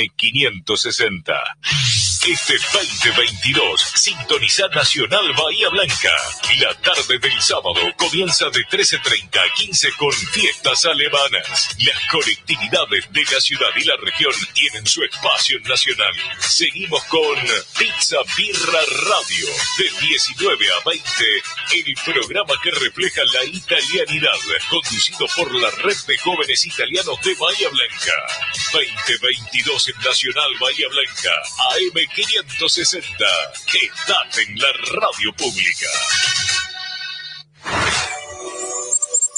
think 560. Este 2022, sintoniza Nacional Bahía Blanca. La tarde del sábado comienza de 13.30 a 15 con fiestas alemanas. Las colectividades de la ciudad y la región tienen su espacio Nacional. Seguimos con Pizza Birra Radio. De 19 a 20, el programa que refleja la italianidad, conducido por la Red de Jóvenes Italianos de Bahía Blanca. 2022 en Nacional Bahía Blanca. AM 560. Quédate en la radio pública.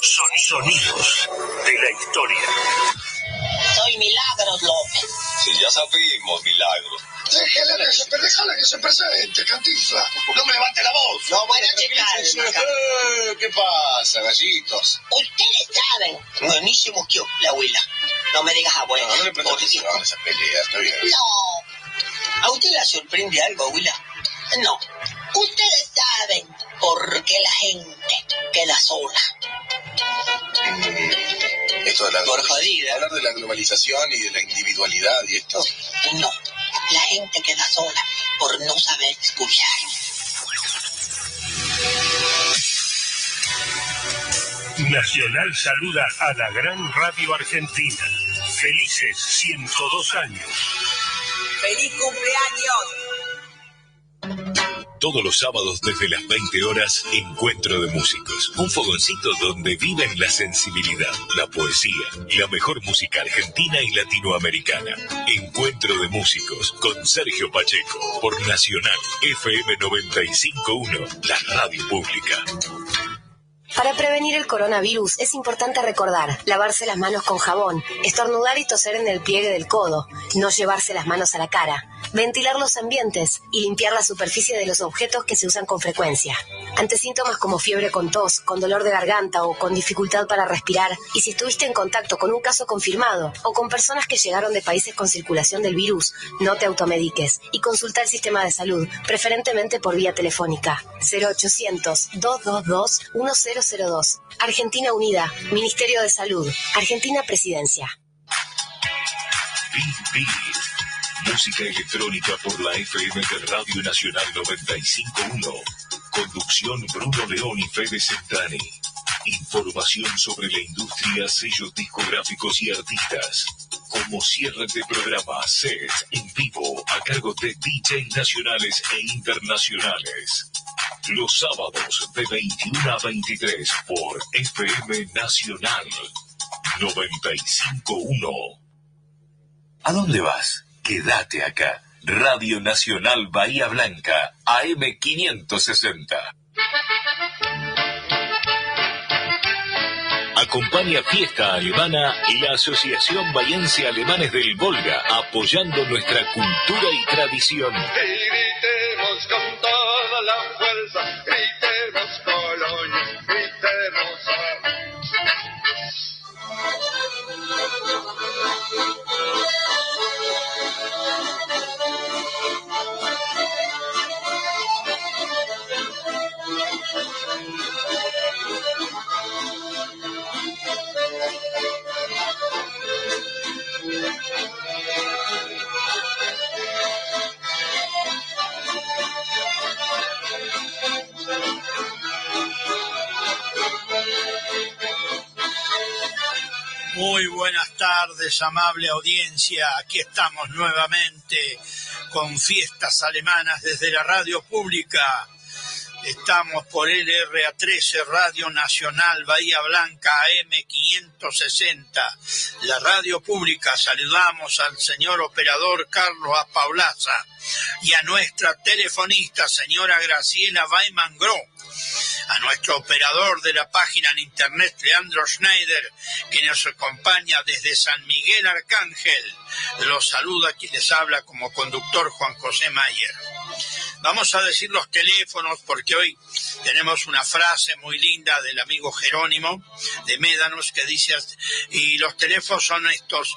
Son sonidos de la historia. Soy Milagros López. Sí, ya sabemos, Milagros. Se, déjale que se presente, cantifla. No me levante la voz. No, bueno. Eh, ¿Qué pasa, gallitos? Ustedes saben, buenísimo que la abuela. No me digas abuela. No, no le prestes atención a esa pelea, está bien. No. ¿A usted la sorprende algo, abuela? No. Ustedes saben por qué la gente queda sola. Mm, Esto de la Por jodida. Hablar de la globalización y de la individualidad y esto. No. La gente queda sola por no saber escuchar. Nacional saluda a la gran radio argentina. Felices 102 años. ¡Feliz cumpleaños! Todos los sábados desde las 20 horas, Encuentro de Músicos. Un fogoncito donde viven la sensibilidad, la poesía y la mejor música argentina y latinoamericana. Encuentro de Músicos con Sergio Pacheco por Nacional FM 951, la radio pública. Para prevenir el coronavirus es importante recordar lavarse las manos con jabón, estornudar y toser en el pliegue del codo, no llevarse las manos a la cara, ventilar los ambientes y limpiar la superficie de los objetos que se usan con frecuencia. Ante síntomas como fiebre con tos, con dolor de garganta o con dificultad para respirar, y si estuviste en contacto con un caso confirmado o con personas que llegaron de países con circulación del virus, no te automediques y consulta el sistema de salud, preferentemente por vía telefónica. 0800 222 1002. Argentina Unida, Ministerio de Salud, Argentina Presidencia. Big. Música electrónica por la FM de Radio Nacional 951. Conducción Bruno León y Fede Centani. Información sobre la industria, sellos discográficos y artistas. Como cierre de programa, set en vivo a cargo de DJs nacionales e internacionales. Los sábados de 21 a 23 por FM Nacional 951. ¿A dónde vas? Quédate acá. Radio Nacional Bahía Blanca, AM560. Acompaña Fiesta Alemana y la Asociación Bahiense Alemanes del Volga, apoyando nuestra cultura y tradición. Y gritemos Muy buenas tardes, amable audiencia. Aquí estamos nuevamente con fiestas alemanas desde la radio pública. Estamos por LRA13 Radio Nacional Bahía Blanca AM560. La radio pública saludamos al señor operador Carlos Apaulaza y a nuestra telefonista señora Graciela Weiman Gro a nuestro operador de la página en internet, Leandro Schneider, que nos acompaña desde San Miguel Arcángel. Los saluda quien les habla como conductor Juan José Mayer. Vamos a decir los teléfonos porque hoy tenemos una frase muy linda del amigo Jerónimo de Médanos que dice, y los teléfonos son estos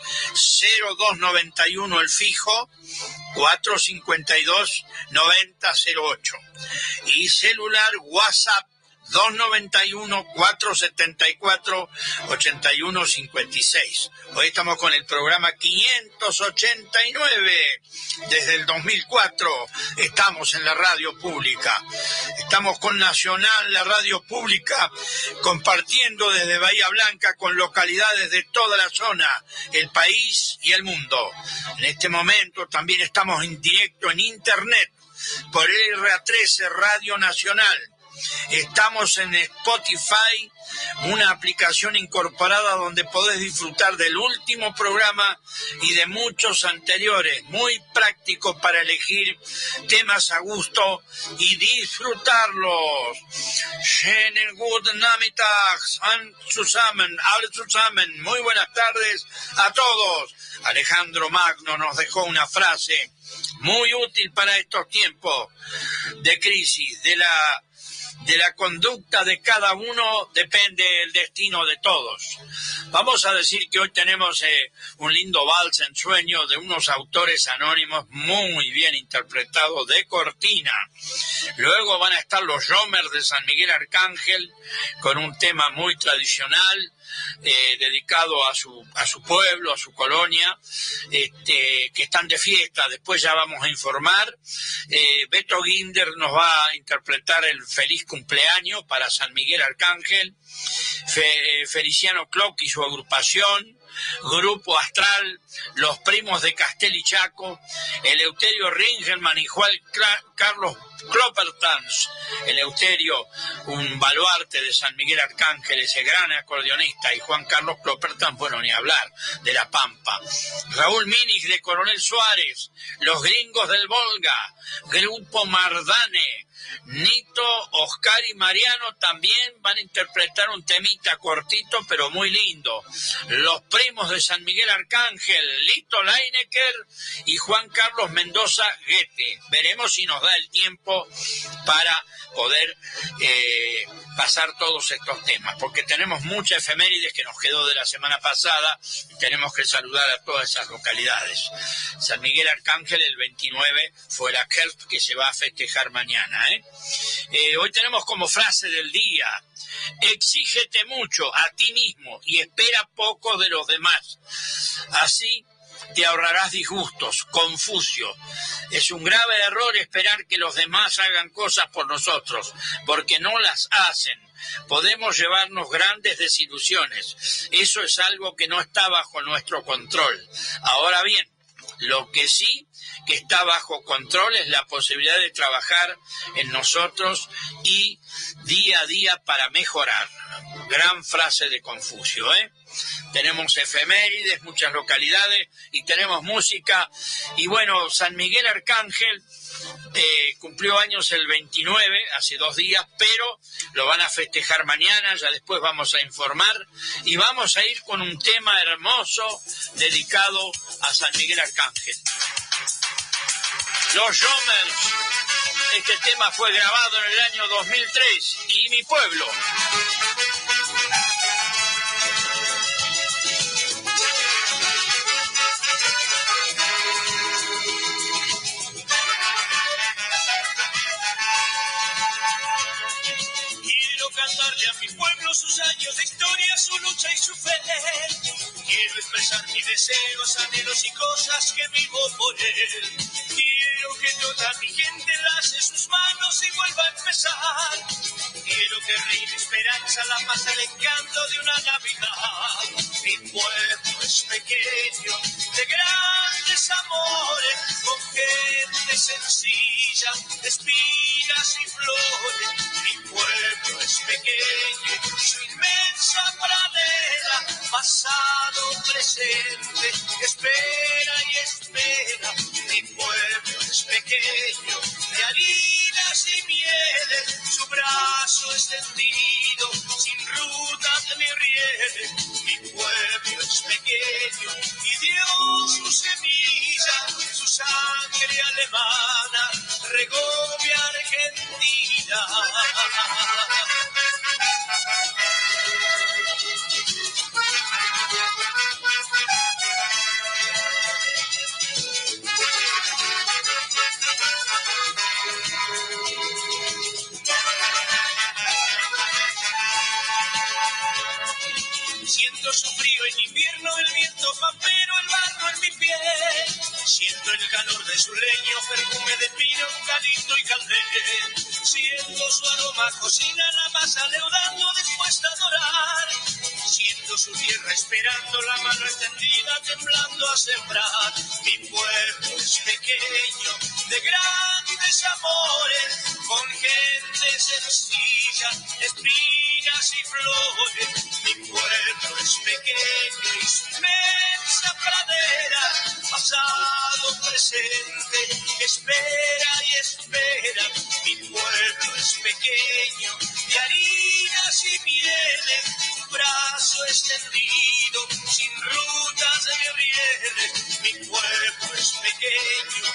0291 el fijo, 452 9008 y celular WhatsApp 291-474-8156. Hoy estamos con el programa 589 desde el 2004. Estamos en la radio pública. Estamos con Nacional, la radio pública, compartiendo desde Bahía Blanca con localidades de toda la zona, el país y el mundo. En este momento también estamos en directo en Internet por el RA13 Radio Nacional Estamos en Spotify, una aplicación incorporada donde podés disfrutar del último programa y de muchos anteriores, muy práctico para elegir temas a gusto y disfrutarlos. Muy buenas tardes a todos. Alejandro Magno nos dejó una frase muy útil para estos tiempos de crisis, de la de la conducta de cada uno depende el destino de todos. Vamos a decir que hoy tenemos eh, un lindo vals en sueño de unos autores anónimos muy bien interpretados de Cortina. Luego van a estar los Romers de San Miguel Arcángel con un tema muy tradicional eh, dedicado a su, a su pueblo, a su colonia, este, que están de fiesta, después ya vamos a informar. Eh, Beto Ginder nos va a interpretar el feliz cumpleaños para San Miguel Arcángel, eh, Feliciano Clock y su agrupación, Grupo Astral, Los Primos de Castel y Chaco, Eleuterio Ringelman y Juan Carlos Cloppertans, Eleuterio, un baluarte de San Miguel Arcángel, ese gran acordeonista, y Juan Carlos Cloppertans, bueno, ni hablar, de La Pampa. Raúl Minis de Coronel Suárez, Los Gringos del Volga, Grupo Mardane, Nito, Oscar y Mariano también van a interpretar un temita cortito pero muy lindo. Los primos de San Miguel Arcángel, Lito Leinecker y Juan Carlos Mendoza Guete. Veremos si nos da el tiempo para poder eh, pasar todos estos temas, porque tenemos muchas efemérides que nos quedó de la semana pasada y tenemos que saludar a todas esas localidades. San Miguel Arcángel el 29 fue la KERP que se va a festejar mañana. ¿eh? Eh, hoy tenemos como frase del día, exígete mucho a ti mismo y espera poco de los demás. Así te ahorrarás disgustos. Confucio. Es un grave error esperar que los demás hagan cosas por nosotros, porque no las hacen. Podemos llevarnos grandes desilusiones. Eso es algo que no está bajo nuestro control. Ahora bien, lo que sí que está bajo control es la posibilidad de trabajar en nosotros y día a día para mejorar. Gran frase de Confucio, ¿eh? Tenemos efemérides, muchas localidades y tenemos música. Y bueno, San Miguel Arcángel eh, cumplió años el 29, hace dos días, pero lo van a festejar mañana, ya después vamos a informar y vamos a ir con un tema hermoso dedicado a San Miguel Arcángel. Los Romers. Este tema fue grabado en el año 2003 y mi pueblo. Y cosas que vivo por él. Quiero que toda mi gente lace sus manos y vuelva a empezar. Quiero que reine esperanza, la paz, el encanto de una Navidad. Mi pueblo es pequeño, de grandes amores, con gente sencilla, espigas y flores. Mi pueblo es pequeño, su inmensa pradera, pasado, presente, pequeño, de harinas y mieles, su brazo extendido, sin rutas ni rieles. Mi pueblo es pequeño y dio su semilla, su sangre alemana, regó mi Argentina. Perfume de pino, eucalipto y caldén. Siento su aroma, cocina la masa, leudando dispuesta a adorar. Su tierra esperando la mano extendida, temblando a sembrar. Mi pueblo es pequeño, de grandes amores, con gente sencilla, espinas y flores. Mi pueblo es pequeño inmensa pradera, pasado, presente, espera y espera. Mi pueblo es pequeño, de harinas y mieles, brazo extendido, sin rutas de rieles. Mi pueblo es pequeño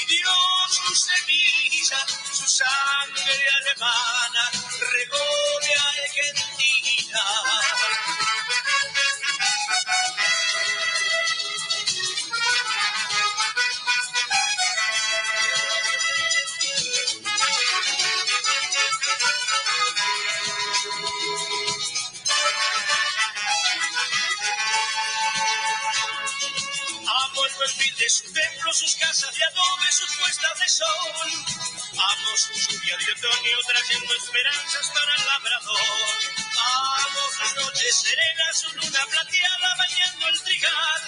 y Dios su semilla, su sangre alemana, de Argentina. El perfil de su templo, sus casas de adobe, sus puestas de sol. Amo su lluvia de otoño trayendo esperanzas para el labrador. Amo sus noches serenas, su luna plateada bañando el trigal.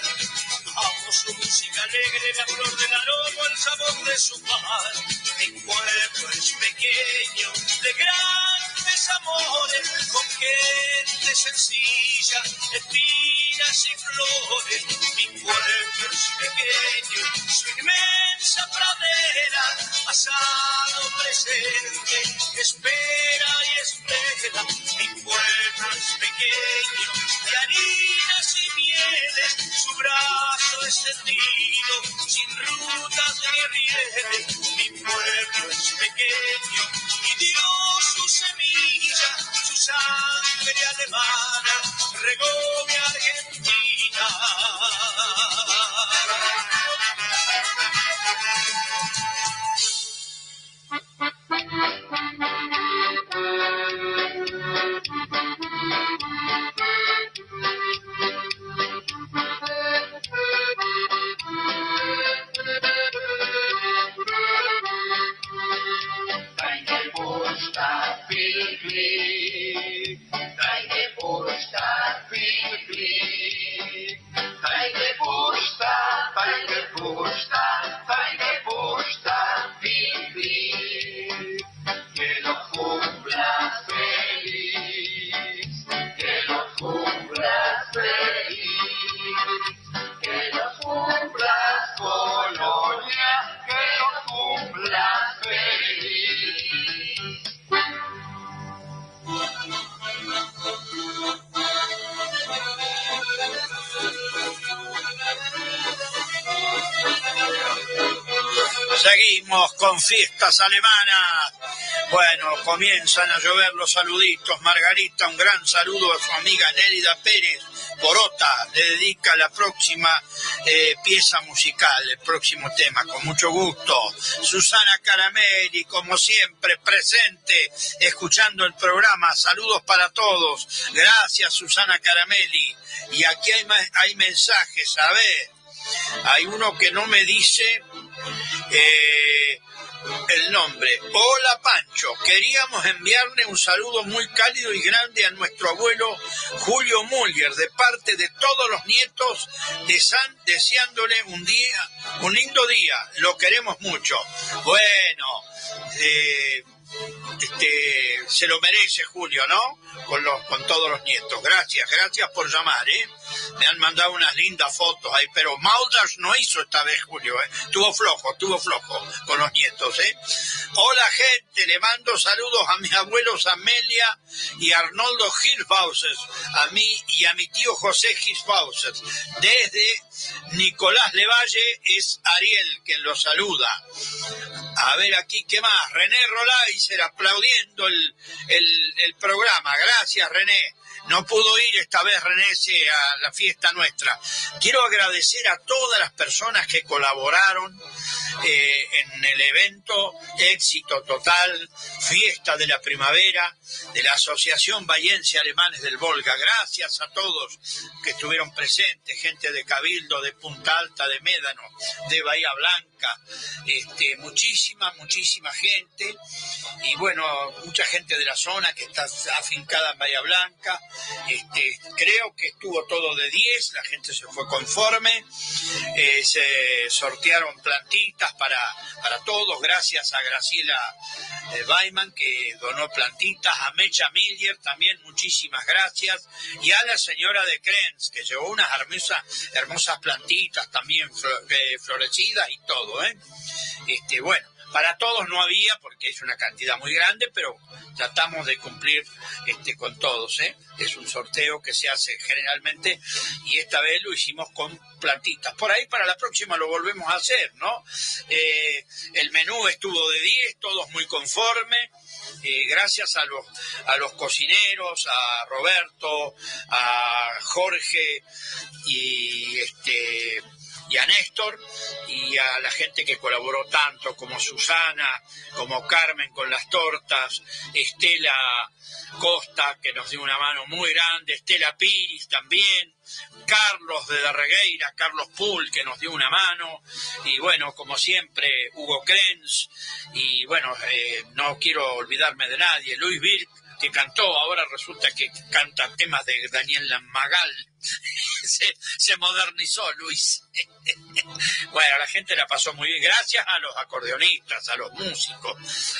Amo su música alegre, la flor del aroma, el sabor de su paz. Mi pueblo es pequeño, de grandes amores, con gente sencilla, y flores. Mi pueblo es pequeño, su inmensa pradera, pasado, presente, espera y espera. Mi pueblo es pequeño, de harinas y mieles, su brazo extendido, sin rutas ni rieles. Mi pueblo es pequeño y dio su semilla, su sangre alemana, regó mi Argentina. Fiestas alemanas. Bueno, comienzan a llover los saluditos. Margarita, un gran saludo a su amiga Nélida Pérez. Porota le dedica la próxima eh, pieza musical, el próximo tema, con mucho gusto. Susana Caramelli, como siempre, presente, escuchando el programa. Saludos para todos. Gracias, Susana Caramelli. Y aquí hay, hay mensajes, a ver. Hay uno que no me dice eh, el nombre. Hola Pancho, queríamos enviarle un saludo muy cálido y grande a nuestro abuelo Julio Muller de parte de todos los nietos de San, deseándole un día, un lindo día. Lo queremos mucho. Bueno, eh, este, se lo merece Julio, ¿no? Con, los, con todos los nietos. Gracias, gracias por llamar, ¿eh? Me han mandado unas lindas fotos ahí, pero Maudas no hizo esta vez Julio, ¿eh? Tuvo flojo, tuvo flojo con los nietos, ¿eh? Hola gente, le mando saludos a mis abuelos Amelia y Arnoldo Hilfauser, a mí y a mi tío José Hilfauser. Desde Nicolás Levalle es Ariel quien los saluda. A ver aquí, ¿qué más? René Rolaiser aplaudiendo el, el programa. Gracias, René. No pudo ir esta vez René a la fiesta nuestra. Quiero agradecer a todas las personas que colaboraron eh, en el evento éxito total, fiesta de la primavera de la Asociación Bayense Alemanes del Volga. Gracias a todos que estuvieron presentes, gente de Cabildo, de Punta Alta, de Médano, de Bahía Blanca, este, muchísima, muchísima gente. Y bueno, mucha gente de la zona que está afincada en Bahía Blanca. Este, creo que estuvo todo de 10, la gente se fue conforme, eh, se sortearon plantitas para, para todos, gracias a Graciela eh, Weiman que donó plantitas, a Mecha Millier también muchísimas gracias, y a la señora de Krenz que llevó unas hermosas, hermosas plantitas también eh, florecidas y todo, ¿eh? Este, bueno, para todos no había porque es una cantidad muy grande, pero tratamos de cumplir este, con todos. ¿eh? Es un sorteo que se hace generalmente y esta vez lo hicimos con plantitas. Por ahí para la próxima lo volvemos a hacer, ¿no? Eh, el menú estuvo de 10, todos muy conformes. Gracias a los, a los cocineros, a Roberto, a Jorge y este y a Néstor y a la gente que colaboró tanto como Susana, como Carmen con las tortas, Estela Costa que nos dio una mano muy grande, Estela Piris también, Carlos de Darregueira, Carlos Pool que nos dio una mano y bueno, como siempre, Hugo Krenz y bueno, eh, no quiero olvidarme de nadie, Luis Birk que cantó, ahora resulta que canta temas de Daniel Magal. se, modernizó Luis. bueno, la gente la pasó muy bien. Gracias a los acordeonistas, a los músicos,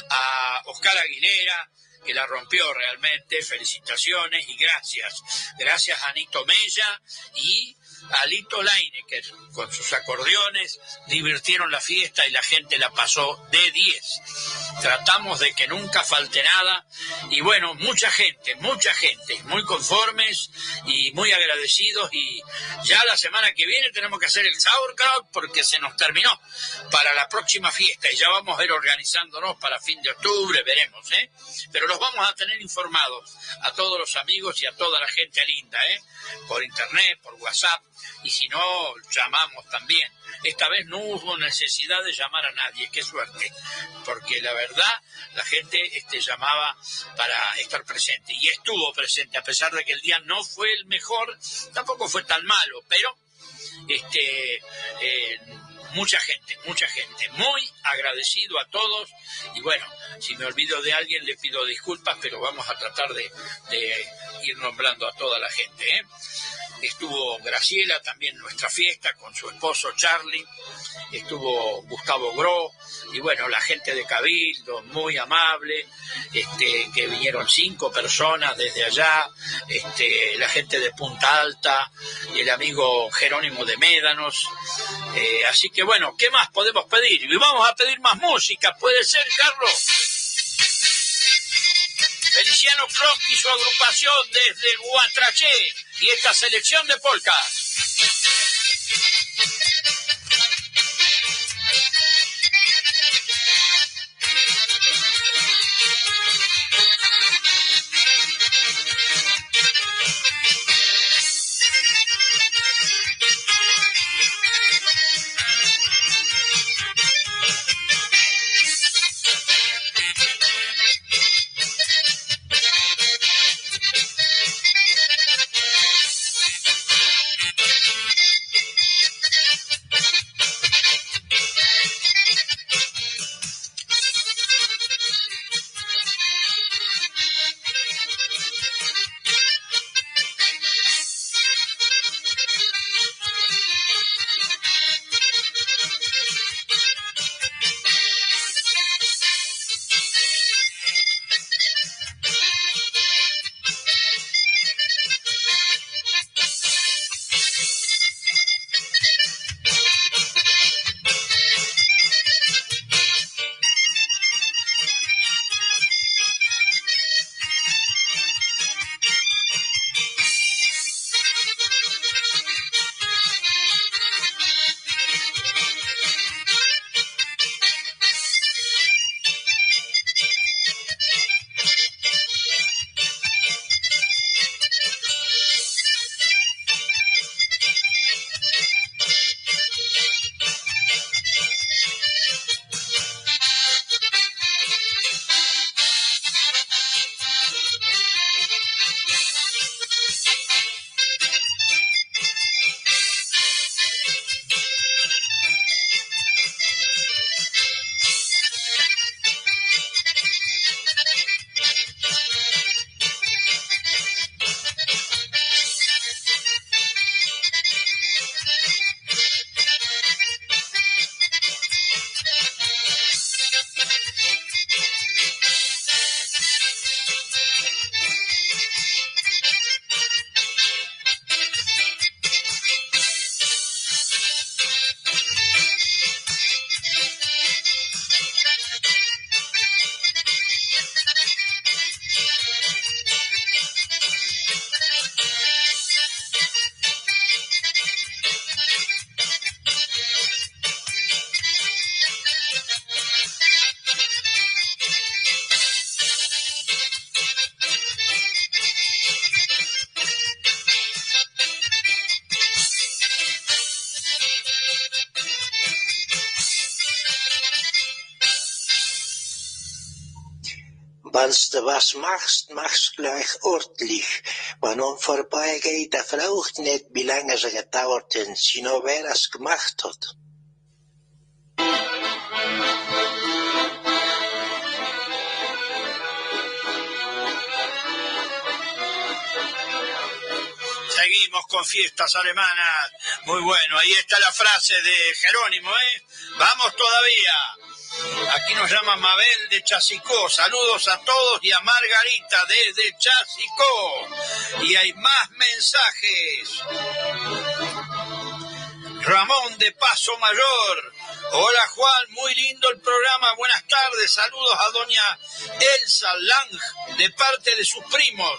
a Oscar Aguilera, que la rompió realmente. Felicitaciones y gracias. Gracias a Anito Mella y Alito Leinecker con sus acordeones divirtieron la fiesta y la gente la pasó de 10. Tratamos de que nunca falte nada y bueno, mucha gente, mucha gente, muy conformes y muy agradecidos y ya la semana que viene tenemos que hacer el sauerkraut porque se nos terminó para la próxima fiesta y ya vamos a ir organizándonos para fin de octubre, veremos, ¿eh? Pero los vamos a tener informados a todos los amigos y a toda la gente linda, ¿eh? Por internet, por WhatsApp y si no, llamamos también. Esta vez no hubo necesidad de llamar a nadie, qué suerte, porque la verdad la gente este, llamaba para estar presente y estuvo presente, a pesar de que el día no fue el mejor, tampoco fue tan malo, pero este, eh, mucha gente, mucha gente, muy agradecido a todos y bueno, si me olvido de alguien le pido disculpas, pero vamos a tratar de, ir nombrando a toda la gente. ¿eh? estuvo Graciela también nuestra fiesta con su esposo Charlie, estuvo Gustavo Gro y bueno, la gente de Cabildo, muy amable, este, que vinieron cinco personas desde allá, este, la gente de Punta Alta el amigo Jerónimo de Médanos. Eh, así que bueno, ¿qué más podemos pedir? Y vamos a pedir más música, ¿puede ser, Carlos? Feliciano Croc y su agrupación desde Guatraché y esta selección de polcas. Was machst, machst gleich ordentlich. Wenn man vorbeigeht, der fragt nicht, wie lange es gedauert hat, sondern wer es gemacht hat. Seguimos con fiestas alemanas. Muy bueno, ahí está la frase de Jerónimo, ¿eh? Vamos todavía. Aquí nos llama Mabel de Chasicó. Saludos a todos y a Margarita desde Chasicó. Y hay más mensajes. Ramón de Paso Mayor. Hola Juan, muy lindo el programa. Buenas tardes. Saludos a doña Elsa Lang de parte de sus primos,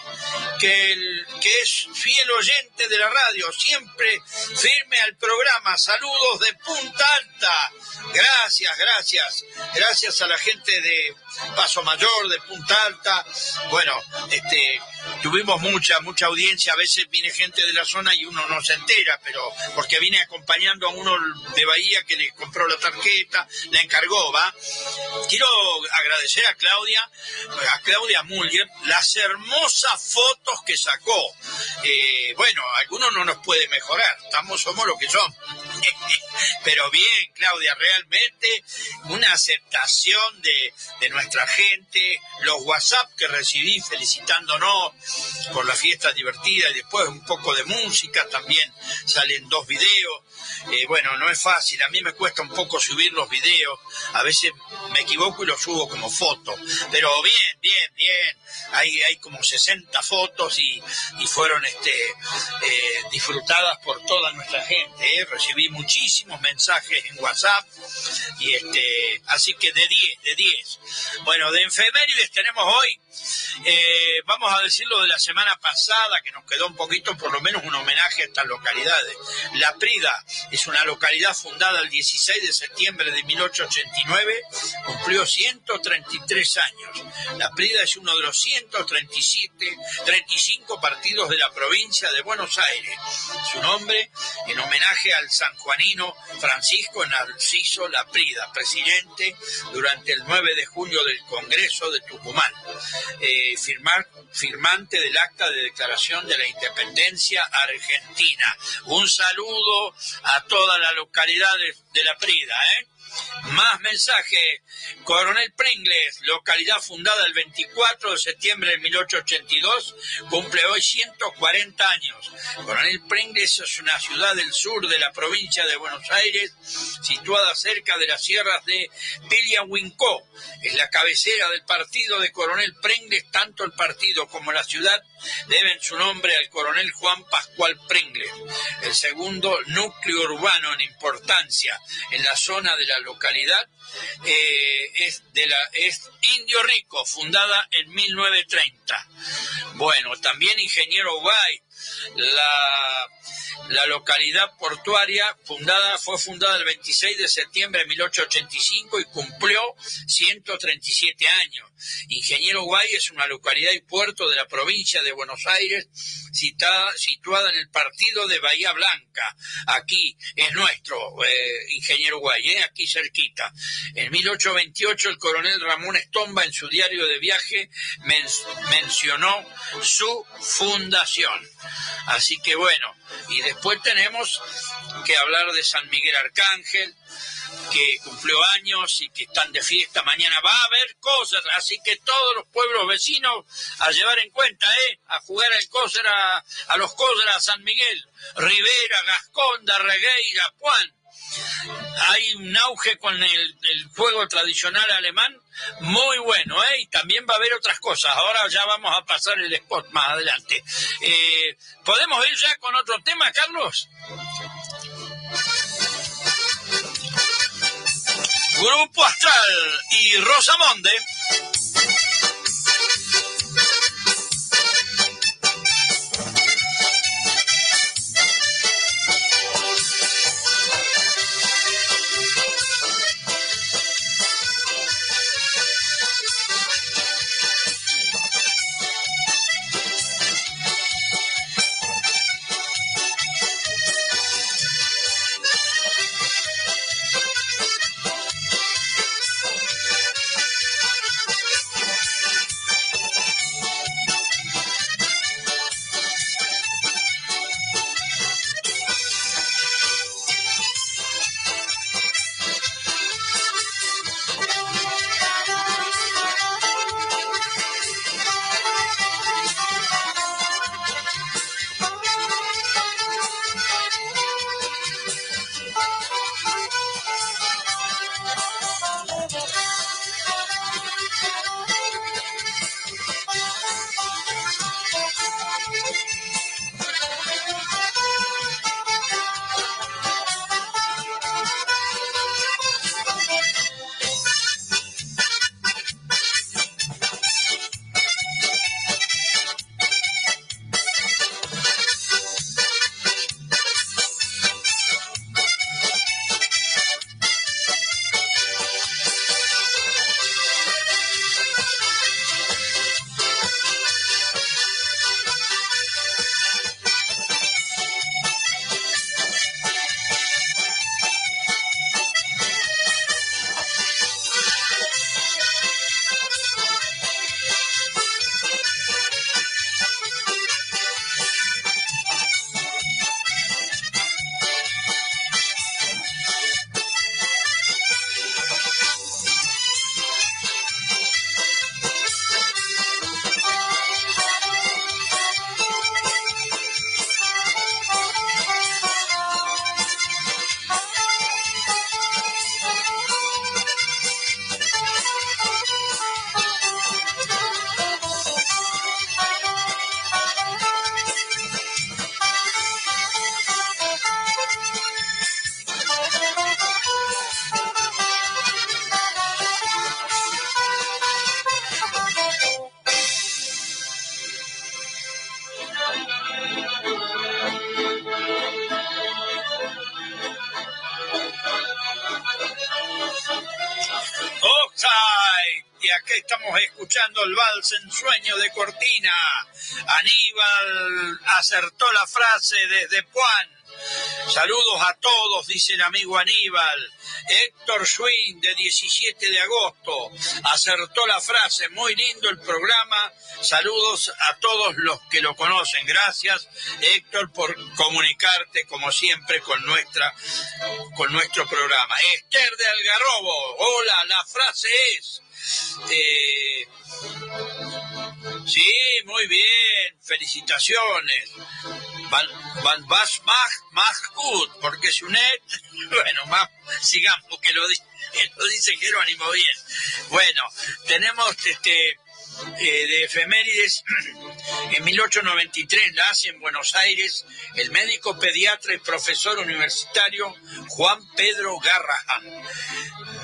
que, que es fiel oyente de la radio. Siempre firme al programa. Saludos de Punta Alta. Gracias, gracias. Gracias a la gente de Paso Mayor, de Punta Alta. Bueno, este, tuvimos mucha, mucha audiencia. A veces viene gente de la zona y uno no se entera, pero porque viene acompañando a uno de Bahía que le compró la tarjeta, la encargó, ¿va? Quiero agradecer a Claudia, a Claudia Muller, las hermosas fotos que sacó. Eh, bueno, algunos no nos puede mejorar, estamos, somos lo que somos. Pero bien, Claudia, realmente una aceptación de, de nuestra gente, los WhatsApp que recibí felicitándonos por la fiesta divertida y después un poco de música, también salen dos videos. Eh, bueno, no es fácil, a mí me cuesta un poco subir los videos, a veces me equivoco y los subo como foto, pero bien, bien, bien, hay, hay como 60 fotos y, y fueron este, eh, disfrutadas por toda nuestra gente, ¿eh? recibí muchísimos mensajes en WhatsApp y este, así que de 10, de 10. Bueno, de efemérides tenemos hoy, eh, vamos a decir lo de la semana pasada, que nos quedó un poquito, por lo menos un homenaje a estas localidades. La Prida es una localidad fundada el 16 de septiembre de 1889, cumplió 133 años. La Prida es uno de los 137, 35 partidos de la provincia de Buenos Aires. Su nombre en homenaje al sanjuanino Francisco Narciso Laprida, presidente durante el 9 de julio del Congreso de Tucumán, eh, firmar, firmante del acta de declaración de la independencia argentina. Un saludo a todas las localidades de La Prida, ¿eh? Más mensajes. Coronel Pringles, localidad fundada el 24 de septiembre de 1882, cumple hoy 140 años. Coronel Pringles es una ciudad del sur de la provincia de Buenos Aires, situada cerca de las sierras de Piliahuincó. Es la cabecera del partido de Coronel Pringles. Tanto el partido como la ciudad deben su nombre al coronel Juan Pascual Pringles, el segundo núcleo urbano en importancia en la zona de la localidad eh, es, de la, es Indio Rico, fundada en 1930. Bueno, también Ingeniero White, la, la localidad portuaria fundada, fue fundada el 26 de septiembre de 1885 y cumplió 137 años. Ingeniero Guay es una localidad y puerto de la provincia de Buenos Aires, citada, situada en el partido de Bahía Blanca. Aquí es nuestro, eh, Ingeniero Guay, eh, aquí cerquita. En 1828 el coronel Ramón Estomba en su diario de viaje men- mencionó su fundación. Así que bueno, y después tenemos que hablar de San Miguel Arcángel, que cumplió años y que están de fiesta. Mañana va a haber cosas, así que todos los pueblos vecinos a llevar en cuenta, ¿eh? A jugar al cócer a, los cócer a San Miguel, Rivera, Gasconda, Regueira, Juan. Hay un auge con el, juego tradicional alemán muy bueno, ¿eh? Y también va a haber otras cosas. Ahora ya vamos a pasar el spot más adelante. Eh, ¿Podemos ir ya con otro tema, Carlos? Grupo Astral y Rosamonde. El vals en sueño de Cortina. Aníbal acertó la frase desde Juan. Saludos a todos, dice el amigo Aníbal. Héctor Schwinn, de 17 de agosto, acertó la frase. Muy lindo el programa. Saludos a todos los que lo conocen. Gracias, Héctor, por comunicarte, como siempre, con, nuestra, con nuestro programa. Esther de Algarrobo, hola, la frase es... Eh, sí, muy bien, felicitaciones. Van, van más, good, porque es un bueno, más, sigamos que lo, lo dice Jerónimo bien. Bueno, tenemos este eh, de efemérides, en 1893 nace en Buenos Aires el médico pediatra y profesor universitario Juan Pedro Garrahan,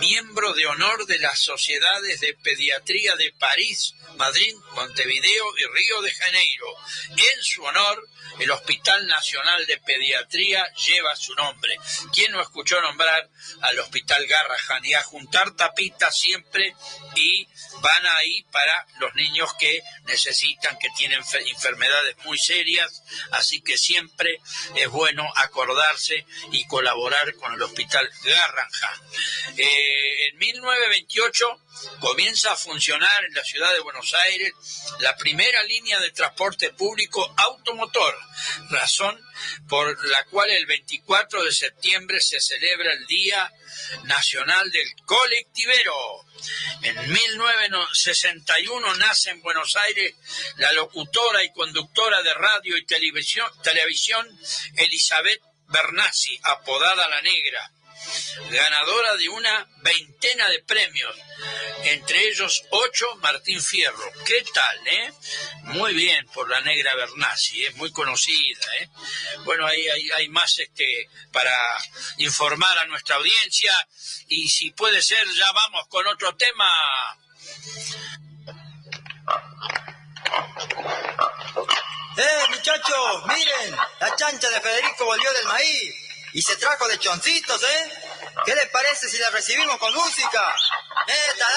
miembro de honor de las sociedades de pediatría de París, Madrid, Montevideo y Río de Janeiro. En su honor, el Hospital Nacional de Pediatría lleva su nombre. ¿Quién no escuchó nombrar al Hospital Garrahan y a juntar tapitas siempre y van ahí para los niños que necesitan, que tienen enfermedades muy serias, así que siempre es bueno acordarse y colaborar con el Hospital Garrahan. Eh, en 1928 comienza a funcionar en la ciudad de Buenos Aires la primera línea de transporte público automotor, razón por la cual el 24 de septiembre se celebra el Día Nacional del Colectivero. En 1961 nace en Buenos Aires la locutora y conductora de radio y televisión, televisión Elizabeth Bernassi, apodada La Negra ganadora de una veintena de premios, entre ellos ocho Martín Fierro. ¿Qué tal, eh? Muy bien por la negra Bernasi, es muy conocida, eh. Bueno, hay, hay, más este para informar a nuestra audiencia y si puede ser ya vamos con otro tema. ¡Eh, muchachos! ¡Miren! La chancha de Federico volvió del maíz y se trajo de choncitos, ¿eh? ¿Qué les parece si la recibimos con música? ¡Eh, dale,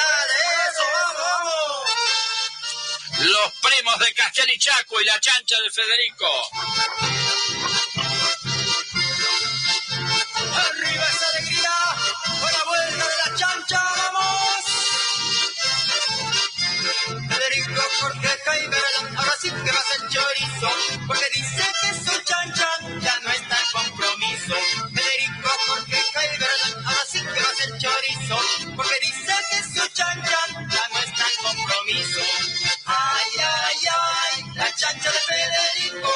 eso, vamos, vamos! Los primos de Chaco y la chancha de Federico. ¡Arriba esa alegría! ¡Con la vuelta de la chancha, vamos! Federico, Jorge, Jaime, ahora sí que va a ser chorizo, porque dice chancha de Federico,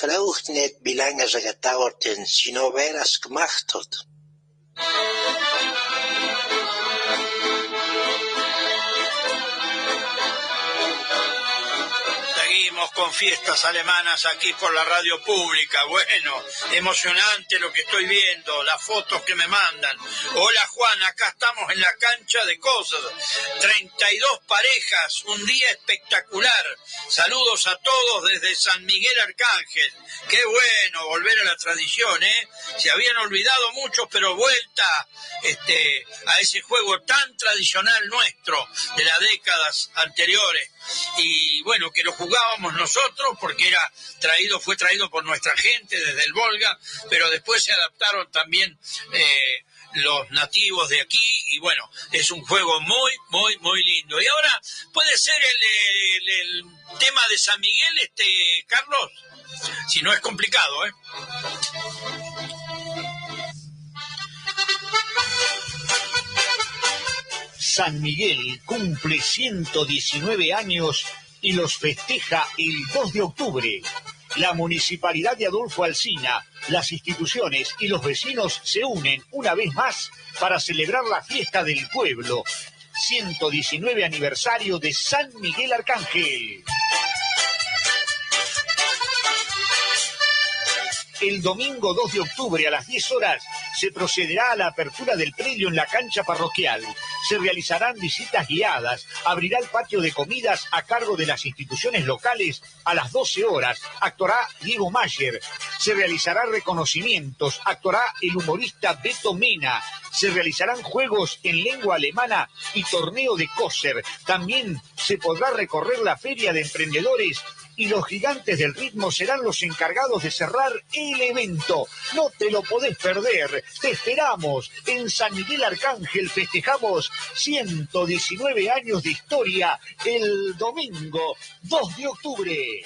braucht nicht, wie lange es gedauert hat, sondern wer es gemacht hat. Fiestas alemanas aquí por la radio pública. Bueno, emocionante lo que estoy viendo, las fotos que me mandan. Hola Juan, acá estamos en la cancha de cosas. 32 parejas, un día espectacular. Saludos a todos desde San Miguel Arcángel. Qué bueno volver a la tradición, ¿eh? Se habían olvidado muchos, pero vuelta este, a ese juego tan tradicional nuestro de las décadas anteriores. Y bueno, que lo jugábamos nosotros porque era traído, fue traído por nuestra gente desde el Volga, pero después se adaptaron también eh, los nativos de aquí y bueno, es un juego muy, muy, muy lindo. Y ahora puede ser el, el tema de San Miguel, este Carlos, si no es complicado, ¿eh? San Miguel cumple 119 años y los festeja el 2 de octubre. La municipalidad de Adolfo Alsina, las instituciones y los vecinos se unen una vez más para celebrar la fiesta del pueblo. 119 aniversario de San Miguel Arcángel. El domingo 2 de octubre a las 10 horas se procederá a la apertura del predio en la cancha parroquial. Se realizarán visitas guiadas, abrirá el patio de comidas a cargo de las instituciones locales a las 12 horas, actuará Diego Mayer, se realizarán reconocimientos, actuará el humorista Beto Mena, se realizarán juegos en lengua alemana y torneo de coser. También se podrá recorrer la feria de emprendedores y los gigantes del ritmo serán los encargados de cerrar el evento. No te lo podés perder. Te esperamos. En San Miguel Arcángel festejamos 119 años de historia el domingo 2 de octubre.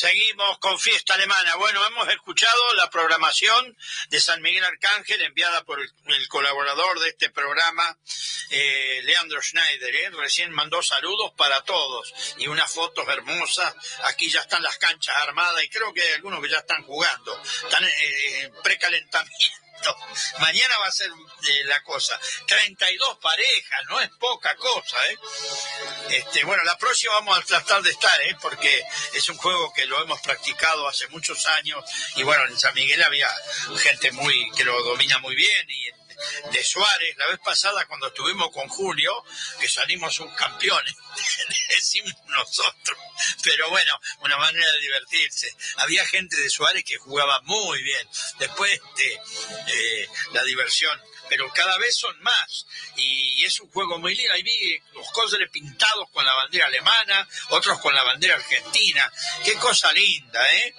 Seguimos con fiesta alemana. Bueno, hemos escuchado la programación de San Miguel Arcángel enviada por el, colaborador de este programa, eh, Leandro Schneider. ¿eh? Recién mandó saludos para todos y unas fotos hermosas. Aquí ya están las canchas armadas y creo que hay algunos que ya están jugando. Están eh, en Mañana va a ser eh, la cosa. 32 parejas, no es poca cosa, ¿eh? Este, bueno, la próxima vamos a tratar de estar, ¿eh? Porque es un juego que lo hemos practicado hace muchos años y bueno, en San Miguel había gente muy que lo domina muy bien y de Suárez, la vez pasada cuando estuvimos con Julio, que salimos subcampeones, decimos nosotros, pero bueno, una manera de divertirse. Había gente de Suárez que jugaba muy bien, después de eh, la diversión pero cada vez son más. Y es un juego muy lindo. Ahí vi los cóceres pintados con la bandera alemana, otros con la bandera argentina. Qué cosa linda, ¿eh?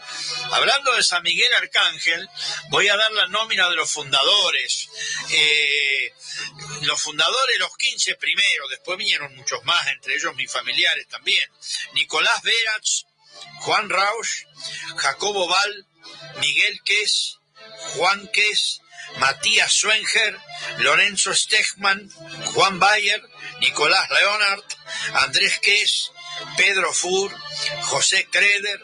Hablando de San Miguel Arcángel, voy a dar la nómina de los fundadores. Eh, los fundadores, los 15 primeros, después vinieron muchos más, entre ellos mis familiares también. Nicolás Verach, Juan Rausch, Jacobo Val, Miguel Ques, Juan Ques, Matías Schwenger, Lorenzo Stegman, Juan Bayer, Nicolás Leonard, Andrés Ques, Pedro Fur, José Creder,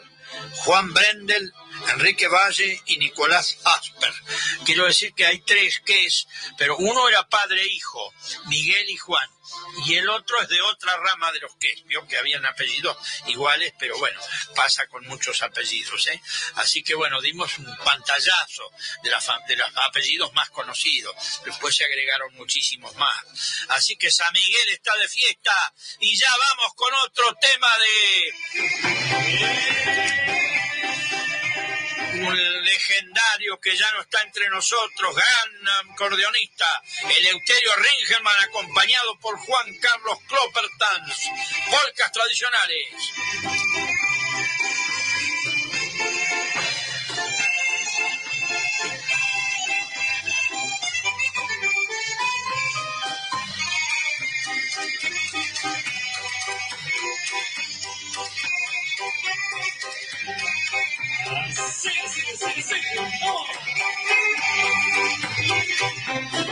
Juan Brendel, Enrique Valle y Nicolás Asper. Quiero decir que hay tres Ques, pero uno era padre e hijo, Miguel y Juan y el otro es de otra rama de los que vio que habían apellidos iguales, pero bueno, pasa con muchos apellidos, ¿eh? Así que bueno, dimos un pantallazo de, de los apellidos más conocidos, después se agregaron muchísimos más. Así que San Miguel está de fiesta y ya vamos con otro tema de un legendario que ya no está entre nosotros, gran cordeonista, Eleuterio Ringelman, acompañado por Juan Carlos Kloppertans, polcas tradicionales. Sing, sing, sing, sing. Come on. Oh.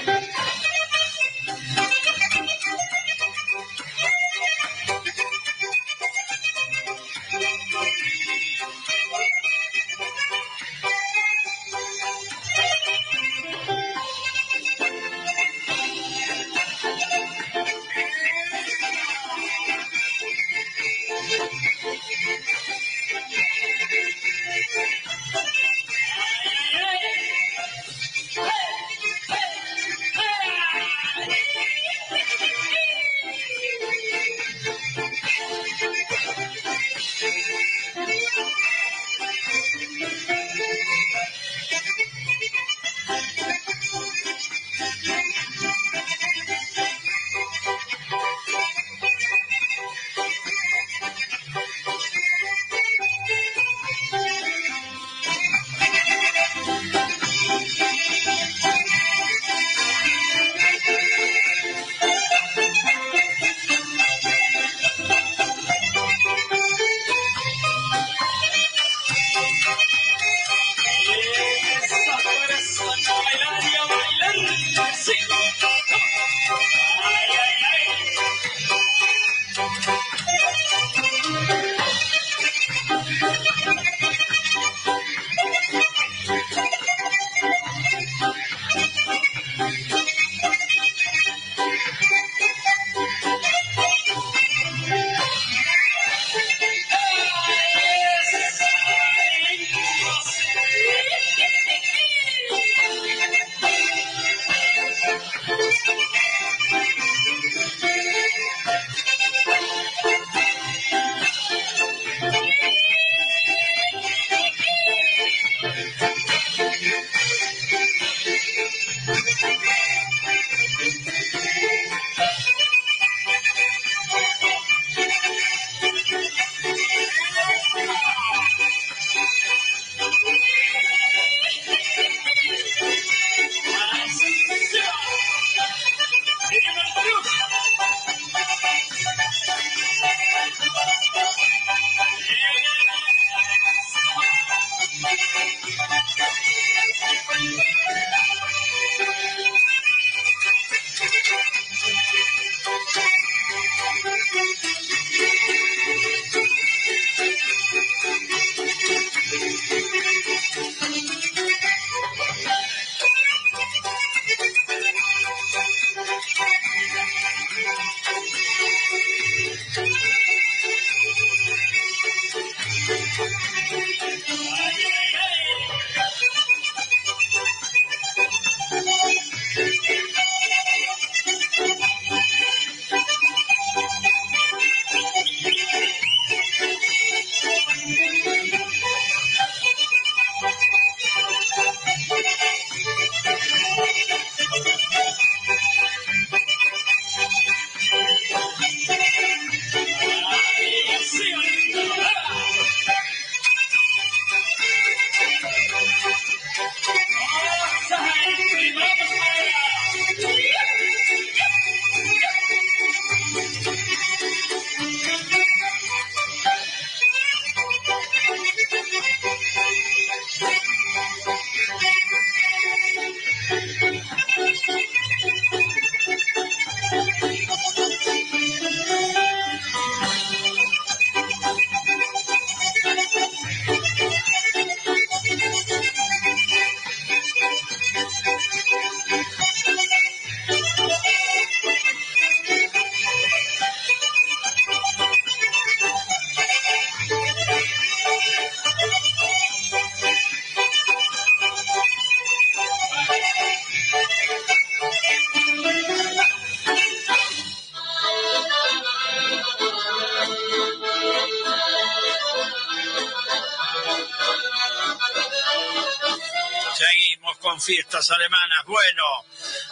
Alemanas. Bueno,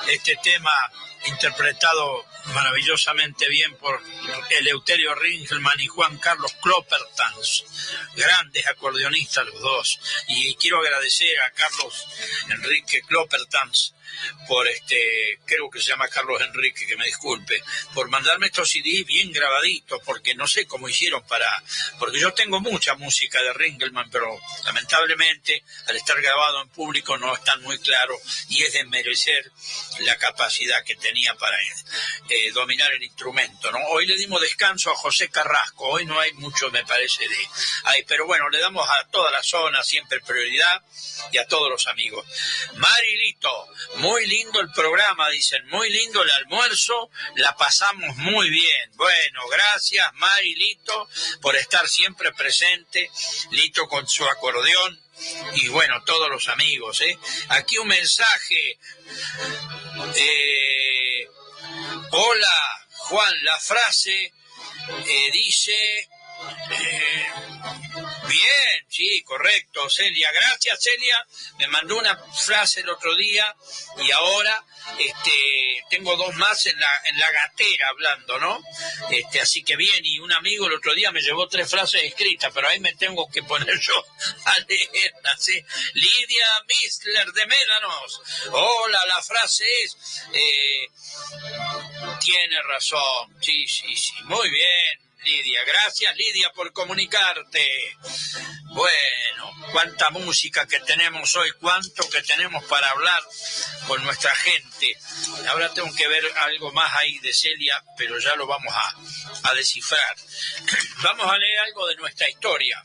este tema interpretado maravillosamente bien por Eleuterio Ringelmann y Juan Carlos Kloppertans, grandes acordeonistas los dos. Y quiero agradecer a Carlos Enrique Kloppertans por este, creo que se llama Carlos Enrique, que me disculpe, por mandarme estos CDs bien grabaditos, porque no sé cómo hicieron para, porque yo tengo mucha música de Ringelmann, pero lamentablemente al estar grabado en público no están muy claros y es de merecer la capacidad que tenía para eh, dominar el instrumento. ¿no? Hoy le dimos descanso a José Carrasco, hoy no hay mucho, me parece, de... Ay, pero bueno, le damos a toda la zona siempre prioridad y a todos los amigos. Marilito, muy lindo el programa, dicen, muy lindo el almuerzo, la pasamos muy bien. Bueno, gracias Mari Lito por estar siempre presente, Lito con su acordeón y bueno, todos los amigos. ¿eh? Aquí un mensaje. Eh, hola, Juan, la frase eh, dice bien, sí, correcto, Celia. Gracias, Celia. Me mandó una frase el otro día y ahora este, tengo dos más en la, en la gatera hablando, ¿no? Este, así que bien, y un amigo el otro día me llevó tres frases escritas, pero ahí me tengo que poner yo a leerlas. Lidia Mistler de Médanos. Hola, la frase es, eh, tiene razón, sí, sí, sí, muy bien Lidia. Gracias, Lidia, por comunicarte. Bueno, cuánta música que tenemos hoy, cuánto que tenemos para hablar con nuestra gente. Ahora tengo que ver algo más ahí de Celia, pero ya lo vamos a, a descifrar. Vamos a leer algo de nuestra historia.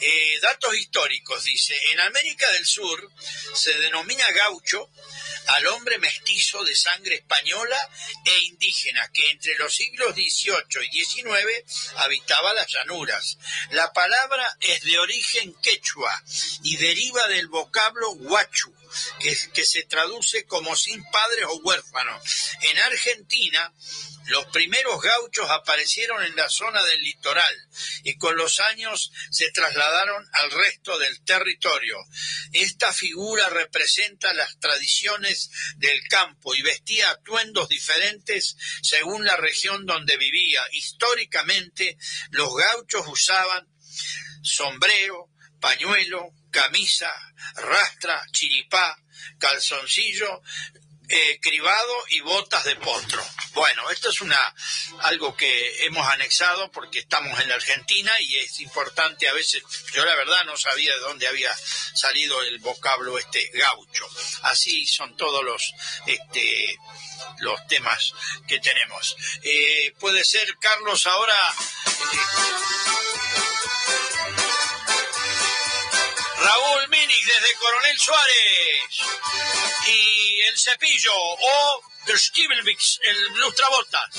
Eh, datos históricos, dice, en América del Sur se denomina gaucho al hombre mestizo de sangre española e indígena que entre los siglos XVIII y XIX habitaba las llanuras. La palabra es de origen quechua y deriva del vocablo huachu, que, se traduce como sin padres o huérfanos. En Argentina, los primeros gauchos aparecieron en la zona del litoral y con los años se trasladaron al resto del territorio. Esta figura representa las tradiciones del campo y vestía atuendos diferentes según la región donde vivía. Históricamente, los gauchos usaban sombrero, pañuelo, camisa, rastra, chiripá, calzoncillo, eh, cribado y botas de potro. Bueno, esto es una algo que hemos anexado porque estamos en la Argentina y es importante a veces, yo la verdad no sabía de dónde había salido el vocablo este gaucho. Así son todos los este los temas que tenemos. Eh, puede ser, Carlos, ahora... Raúl Minix desde Coronel Suárez y el cepillo o Der Stiebelwix, el lustrabotas.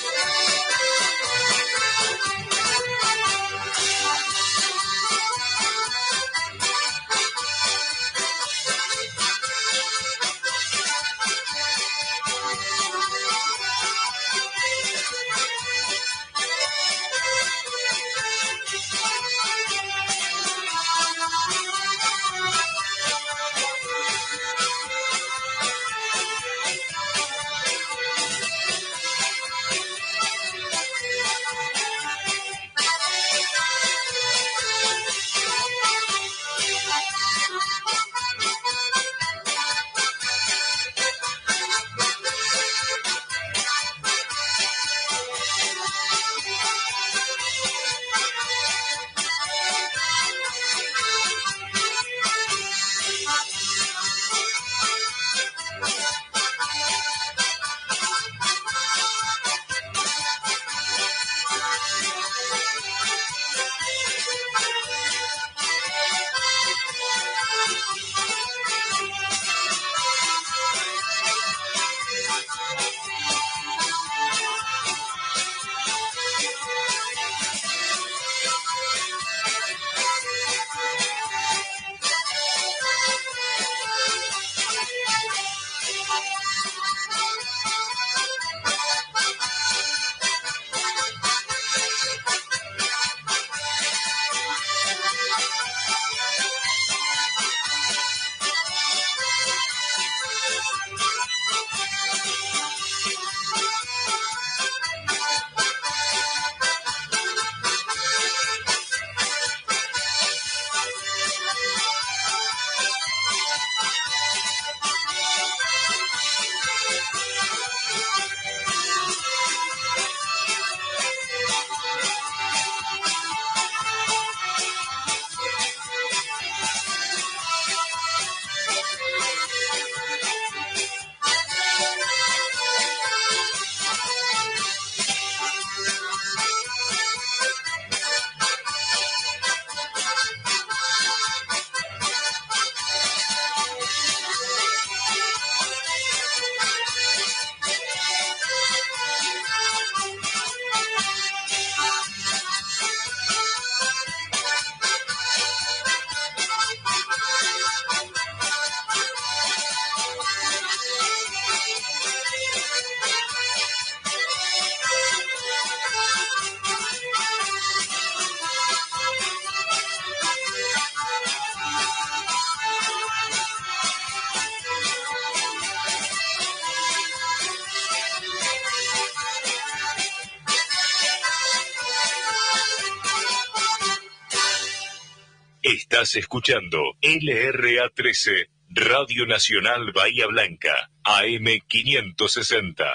Escuchando LRA13, Radio Nacional Bahía Blanca, AM560.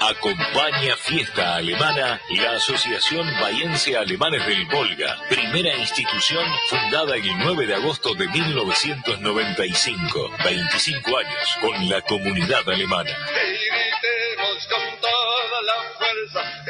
Acompaña Fiesta Alemana la Asociación Bahiense Alemanes del Volga, primera institución fundada el 9 de agosto de 1995, 25 años con la comunidad alemana. gritemos con toda la fuerza,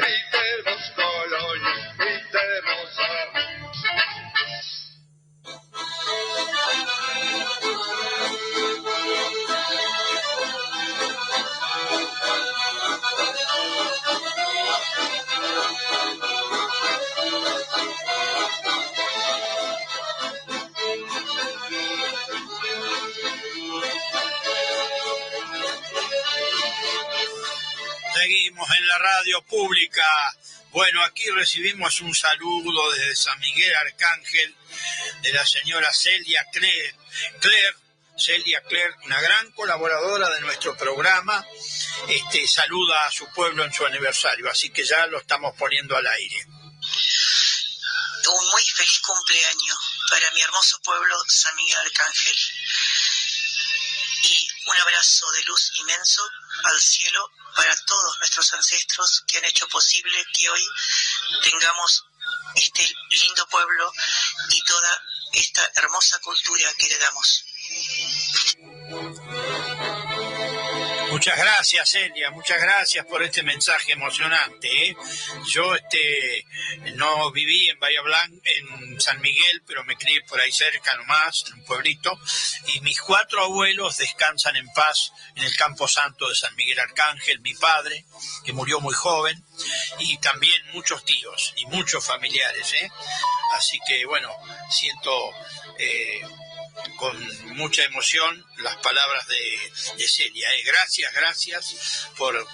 pública. Bueno, aquí recibimos un saludo desde San Miguel Arcángel de la señora Celia Claire Celia Claire, una gran colaboradora de nuestro programa, este, saluda a su pueblo en su aniversario, así que ya lo estamos poniendo al aire. Un muy feliz cumpleaños para mi hermoso pueblo San Miguel Arcángel. Y un abrazo de luz inmenso al cielo para todos nuestros ancestros que han hecho posible que hoy tengamos este lindo pueblo y toda esta hermosa cultura que heredamos. Muchas gracias, Celia, muchas gracias por este mensaje emocionante. ¿eh? Yo este, no viví en Bahía Blanca, en San Miguel, pero me crié por ahí cerca nomás, en un pueblito, y mis cuatro abuelos descansan en paz en el Campo Santo de San Miguel Arcángel, mi padre, que murió muy joven, y también muchos tíos y muchos familiares. ¿eh? Así que bueno, siento... Eh, con mucha emoción las palabras de, Celia. ¿eh? Gracias, gracias por,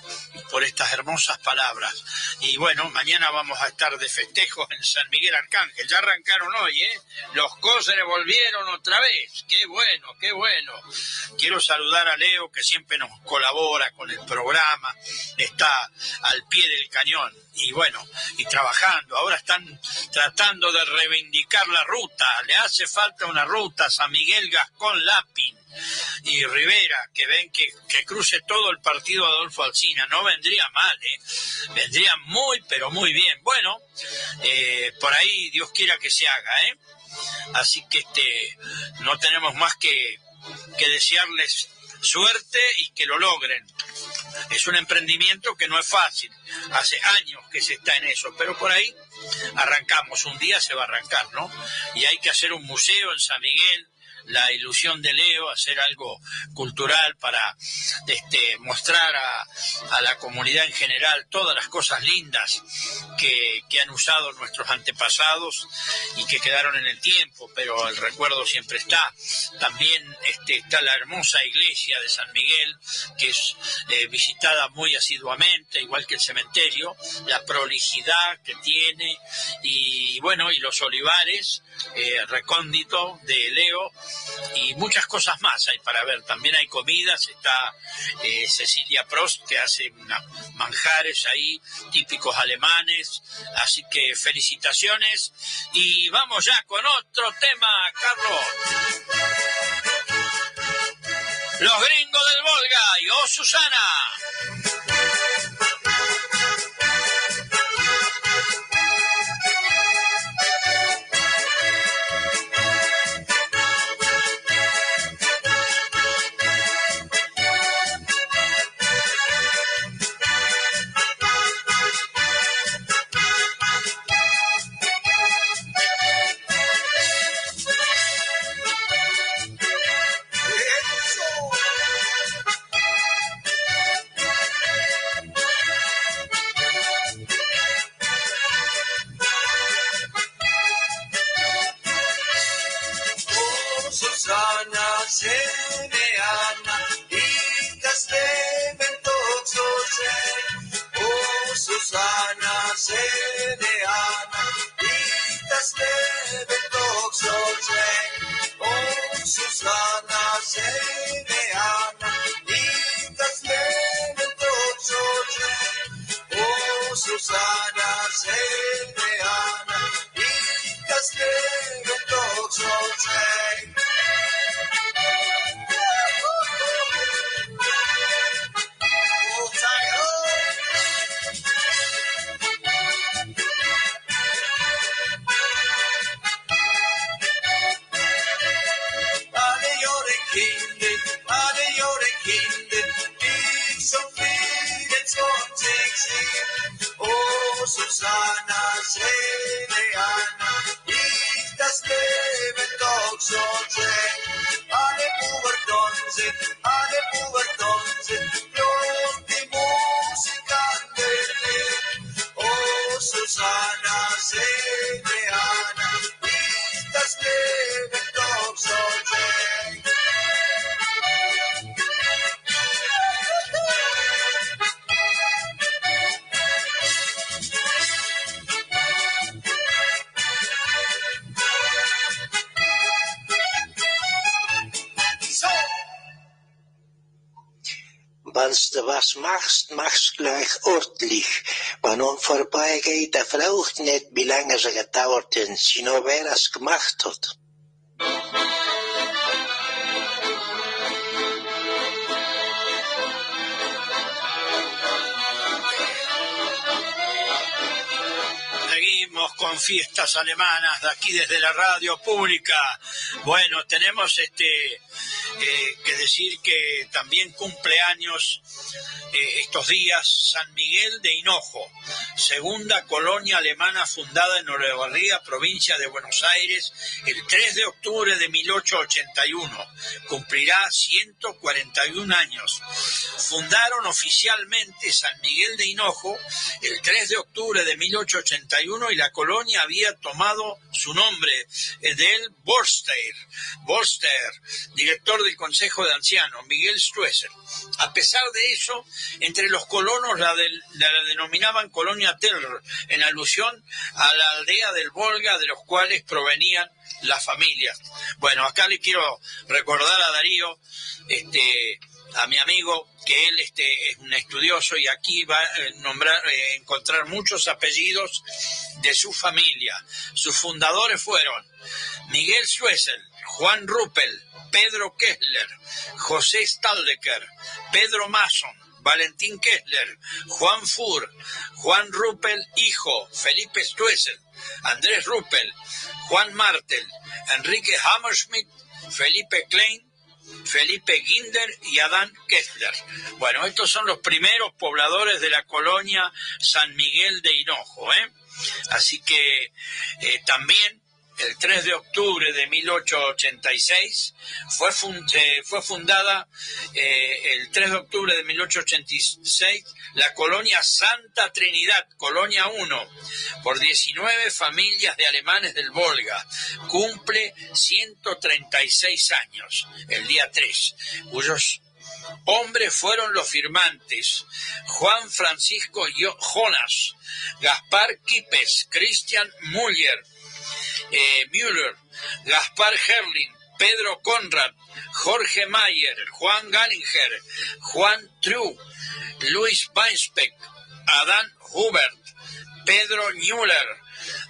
por estas hermosas palabras. Y bueno, mañana vamos a estar de festejos en San Miguel Arcángel. Ya arrancaron hoy, ¿eh? Los cóceres volvieron otra vez. Qué bueno, qué bueno. Quiero saludar a Leo, que siempre nos colabora con el programa, está al pie del cañón y bueno, y trabajando. Ahora están tratando de reivindicar la ruta. Le hace falta una ruta San Miguel Gascón Lapin y Rivera, que ven que, cruce todo el partido Adolfo Alcina. No vendría mal, ¿eh? Vendría muy, pero muy bien. Bueno, eh, por ahí Dios quiera que se haga, ¿eh? Así que este, no tenemos más que, que desearles suerte y que lo logren. Es un emprendimiento que no es fácil, hace años que se está en eso, pero por ahí arrancamos, un día se va a arrancar, ¿no? Y hay que hacer un museo en San Miguel, la ilusión de Leo, hacer algo cultural para este, mostrar a, la comunidad en general todas las cosas lindas que, han usado nuestros antepasados y que quedaron en el tiempo, pero el recuerdo siempre está. También este, está la hermosa iglesia de San Miguel, que es eh, visitada muy asiduamente, igual que el cementerio, la prolijidad que tiene y bueno, y los olivares, eh, recóndito de Leo, y muchas cosas más hay para ver. También hay comidas, está eh, Cecilia Prost que hace manjares ahí típicos alemanes, así que felicitaciones y vamos ya con otro tema, Carlos. Los gringos del Volga y oh Susana. Lange gedauert hat, sondern wer es gemacht con fiestas alemanas de aquí desde la radio pública. Bueno, tenemos este eh, que decir que también cumple años eh, estos días San Miguel de Hinojo, segunda colonia alemana fundada en Olavarría, provincia de Buenos Aires, el 3 de octubre de 1881. Cumplirá 141 años. Fundaron oficialmente San Miguel de Hinojo el 3 de octubre de 1881 y la colonia había tomado su nombre eh, del Borster, Borster, director del Consejo de Ancianos, Miguel Struesser. A pesar de eso, entre los colonos la, del- la denominaban colonia Teller, en alusión a la aldea del Volga de los cuales provenían las familias. Bueno, acá le quiero recordar a Darío, este, a mi amigo, que él este, es un estudioso y aquí va a nombrar, eh, encontrar muchos apellidos de su familia. Sus fundadores fueron Miguel Suessel, Juan Ruppel, Pedro Kessler, José Staldecker, Pedro Mason, Valentín Kessler, Juan Fur, Juan Ruppel, hijo, Felipe Stuessel, Andrés Ruppel, Juan Martel, Enrique Hammerschmidt, Felipe Klein, Felipe Ginder y Adán Kessler. Bueno, estos son los primeros pobladores de la colonia San Miguel de Hinojo. ¿eh? Así que eh, también el 3 de octubre de 1886 fue, fun- eh, fue fundada eh, el 3 de octubre de 1886 la colonia Santa Trinidad, colonia 1, por 19 familias de alemanes del Volga. Cumple 136 años el día 3, cuyos hombres fueron los firmantes Juan Francisco Jo- Jonas, Gaspar Quipes, Christian Müller, eh, Müller, Gaspar Herrling, Pedro Conrad, Jorge Mayer, Juan Gallinger, Juan True, Luis Weinspeck, Adán Hubert, Pedro Müller,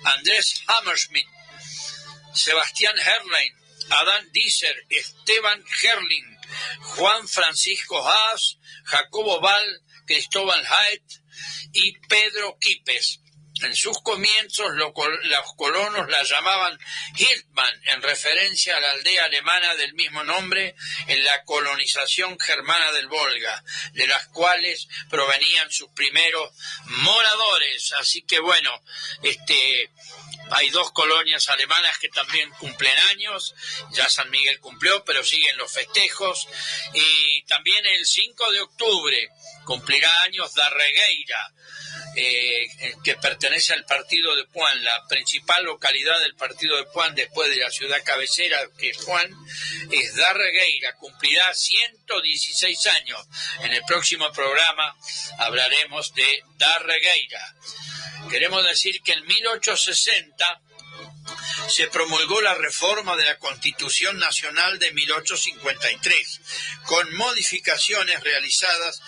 Andrés Hammerschmidt, Sebastián Herrlein, Adán Dieser, Esteban Herrling, Juan Francisco Haas, Jacobo Val, Cristóbal Haidt y Pedro Quipes. En sus comienzos los colonos la llamaban Hildmann en referencia a la aldea alemana del mismo nombre en la colonización germana del Volga, de las cuales provenían sus primeros moradores. Así que bueno, este hay dos colonias alemanas que también cumplen años, ya San Miguel cumplió, pero siguen los festejos. Y también el 5 de octubre cumplirá años Darregueira, eh, que pertenece al partido de Puan, la principal localidad del partido de Puan después de la ciudad cabecera que es Puan, es Darregueira, cumplirá 116 años. En el próximo programa hablaremos de Darregueira. Queremos decir que en 1860 se promulgó la reforma de la Constitución Nacional de 1853, con modificaciones realizadas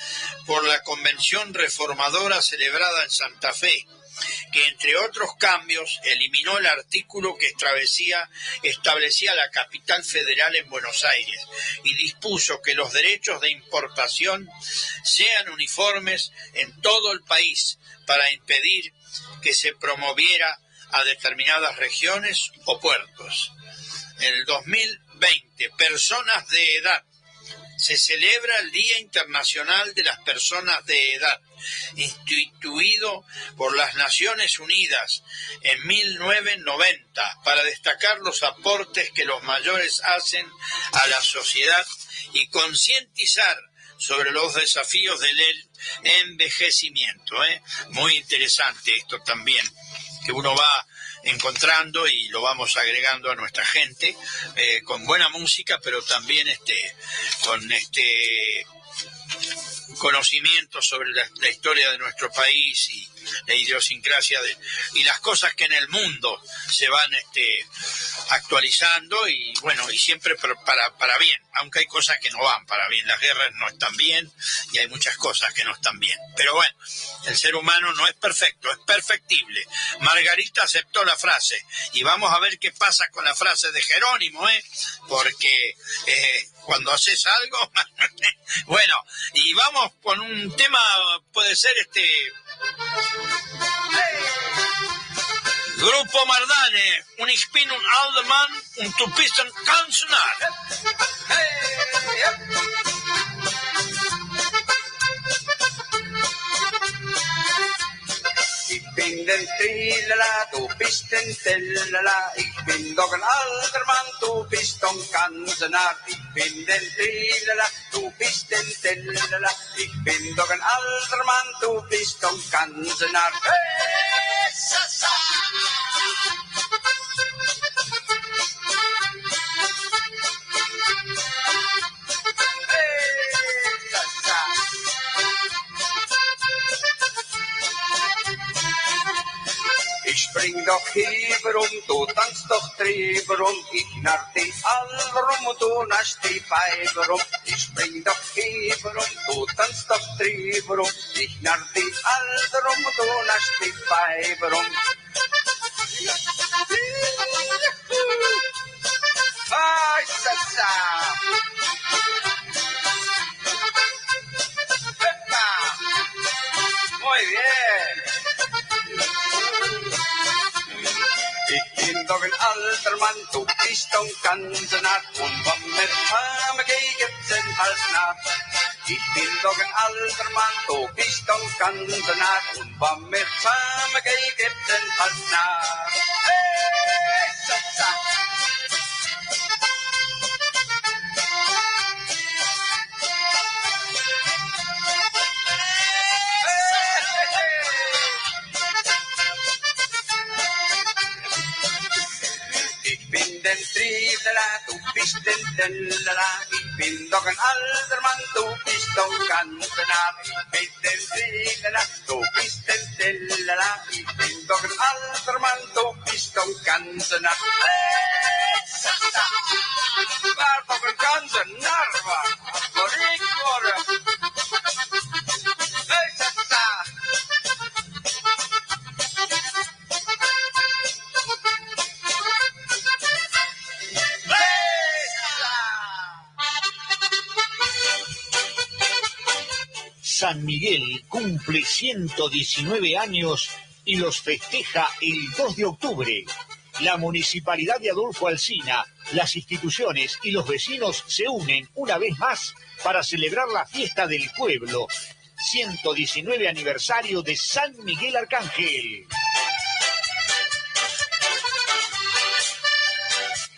por la Convención Reformadora celebrada en Santa Fe, que entre otros cambios eliminó el artículo que establecía, establecía la capital federal en Buenos Aires y dispuso que los derechos de importación sean uniformes en todo el país para impedir que se promoviera a determinadas regiones o puertos. En el 2020, personas de edad. Se celebra el Día Internacional de las Personas de Edad, instituido por las Naciones Unidas en 1990 para destacar los aportes que los mayores hacen a la sociedad y concientizar sobre los desafíos del envejecimiento. ¿eh? Muy interesante esto también, que uno va encontrando y lo vamos agregando a nuestra gente eh, con buena música pero también este con este conocimiento sobre la, historia de nuestro país y la idiosincrasia de, y las cosas que en el mundo se van este, actualizando y bueno, y siempre para, para bien, aunque hay cosas que no van para bien, las guerras no están bien y hay muchas cosas que no están bien. Pero bueno, el ser humano no es perfecto, es perfectible. Margarita aceptó la frase y vamos a ver qué pasa con la frase de Jerónimo, ¿eh? porque eh, cuando haces algo, bueno, y vamos con un tema, puede ser este... Grupo Mardane, un Ich bin un Alderman, un Tupisten Kansenar. Ich bin den Trilala, du bist den Tellala. Ich bin doch ein alter Mann, du bist doch nah. Ich bin den Trilala, du bist den Tellala. Ich bin doch ein alter Mann, du bist doch. Hey, spring doch hieber um, du tanzt doch drüber um, ich narr die alle rum und du nasch die Weiber um. Ich spring doch hieber um, du tanzt doch drüber um, ich narr die alle rum und du nasch die Weiber um. Muy bien. Ich bin doch ein alter Mann, du bist doch ganz nah. Und wenn wir zusammen gehen, gibt's den Hals nach. Ich bin doch ein alter Mann, du bist doch ganz nah. Und wenn wir zusammen gehen, gibt's den Hals nach. Hey, ganz nah. Ich bin den Trivela, du bist den Tellala. Ich bin doch ein alter Mann, du bist doch ganz nah. Hey, sa, sa. Waar toch een ganse narva. Voor ik San Miguel cumple 119 años y los festeja el 2 de octubre. La municipalidad de Adolfo Alsina, las instituciones y los vecinos se unen una vez más para celebrar la fiesta del pueblo. 119 aniversario de San Miguel Arcángel.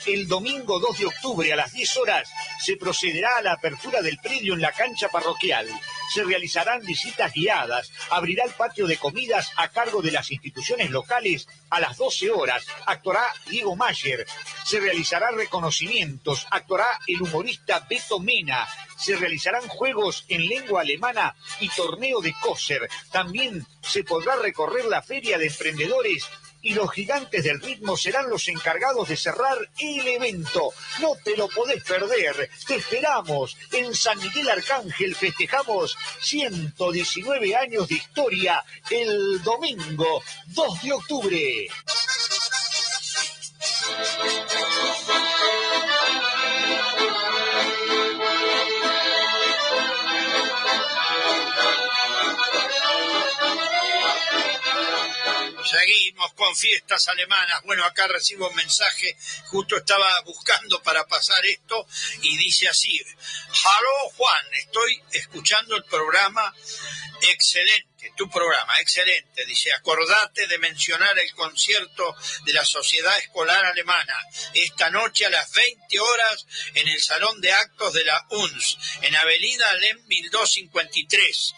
El domingo 2 de octubre a las 10 horas se procederá a la apertura del predio en la cancha parroquial. Se realizarán visitas guiadas, abrirá el patio de comidas a cargo de las instituciones locales a las 12 horas. Actuará Diego Mayer. Se realizarán reconocimientos. Actuará el humorista Beto Mena. Se realizarán juegos en lengua alemana y torneo de kosher. También se podrá recorrer la feria de emprendedores y los gigantes del ritmo serán los encargados de cerrar el evento. No te lo podés perder. Te esperamos. En San Miguel Arcángel festejamos 119 años de historia el domingo 2 de octubre. Con fiestas alemanas. Bueno, acá recibo un mensaje, justo estaba buscando para pasar esto y dice así, Halo Juan, estoy escuchando el programa excelente, tu programa, excelente. Dice, acordate de mencionar el concierto de la Sociedad Escolar Alemana esta noche a las 20 horas en el Salón de Actos de la UNS, en Avenida Alem 1253.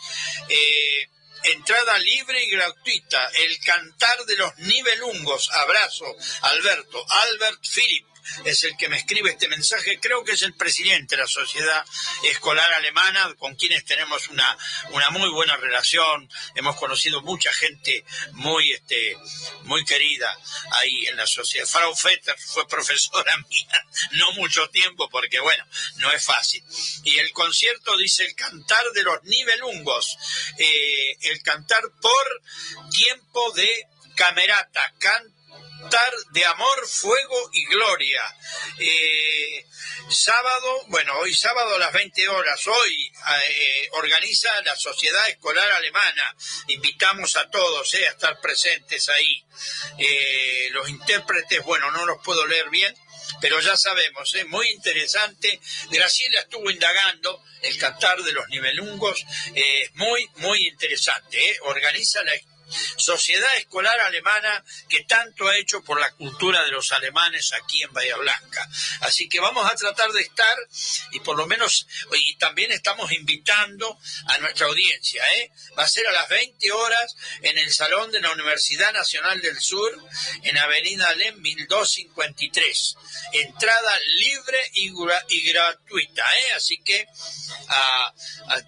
Eh, Entrada libre y gratuita. El cantar de los nivelungos. Abrazo, Alberto. Albert Philip. Es el que me escribe este mensaje, creo que es el presidente de la Sociedad Escolar Alemana, con quienes tenemos una, una muy buena relación, hemos conocido mucha gente muy, este, muy querida ahí en la sociedad. Frau Fetter fue profesora mía, no mucho tiempo, porque bueno, no es fácil. Y el concierto dice el cantar de los nivelungos, eh, el cantar por tiempo de camerata, cantar de amor, fuego y gloria. Eh, sábado, bueno, hoy sábado a las 20 horas, hoy eh, organiza la Sociedad Escolar Alemana. Invitamos a todos a estar presentes ahí. los intérpretes, bueno, no los puedo leer bien, pero ya sabemos, es muy interesante. Graciela estuvo indagando el cantar de los nivelungos, es muy, muy interesante. Organiza la sociedad escolar alemana que tanto ha hecho por la cultura de los alemanes aquí en Bahía Blanca. Así que vamos a tratar de estar y por lo menos, y también estamos invitando a nuestra audiencia, ¿eh? va a ser a las 20 horas en el Salón de la Universidad Nacional del Sur, en Avenida Alem 1253. Entrada libre y, gratuita, ¿eh? así que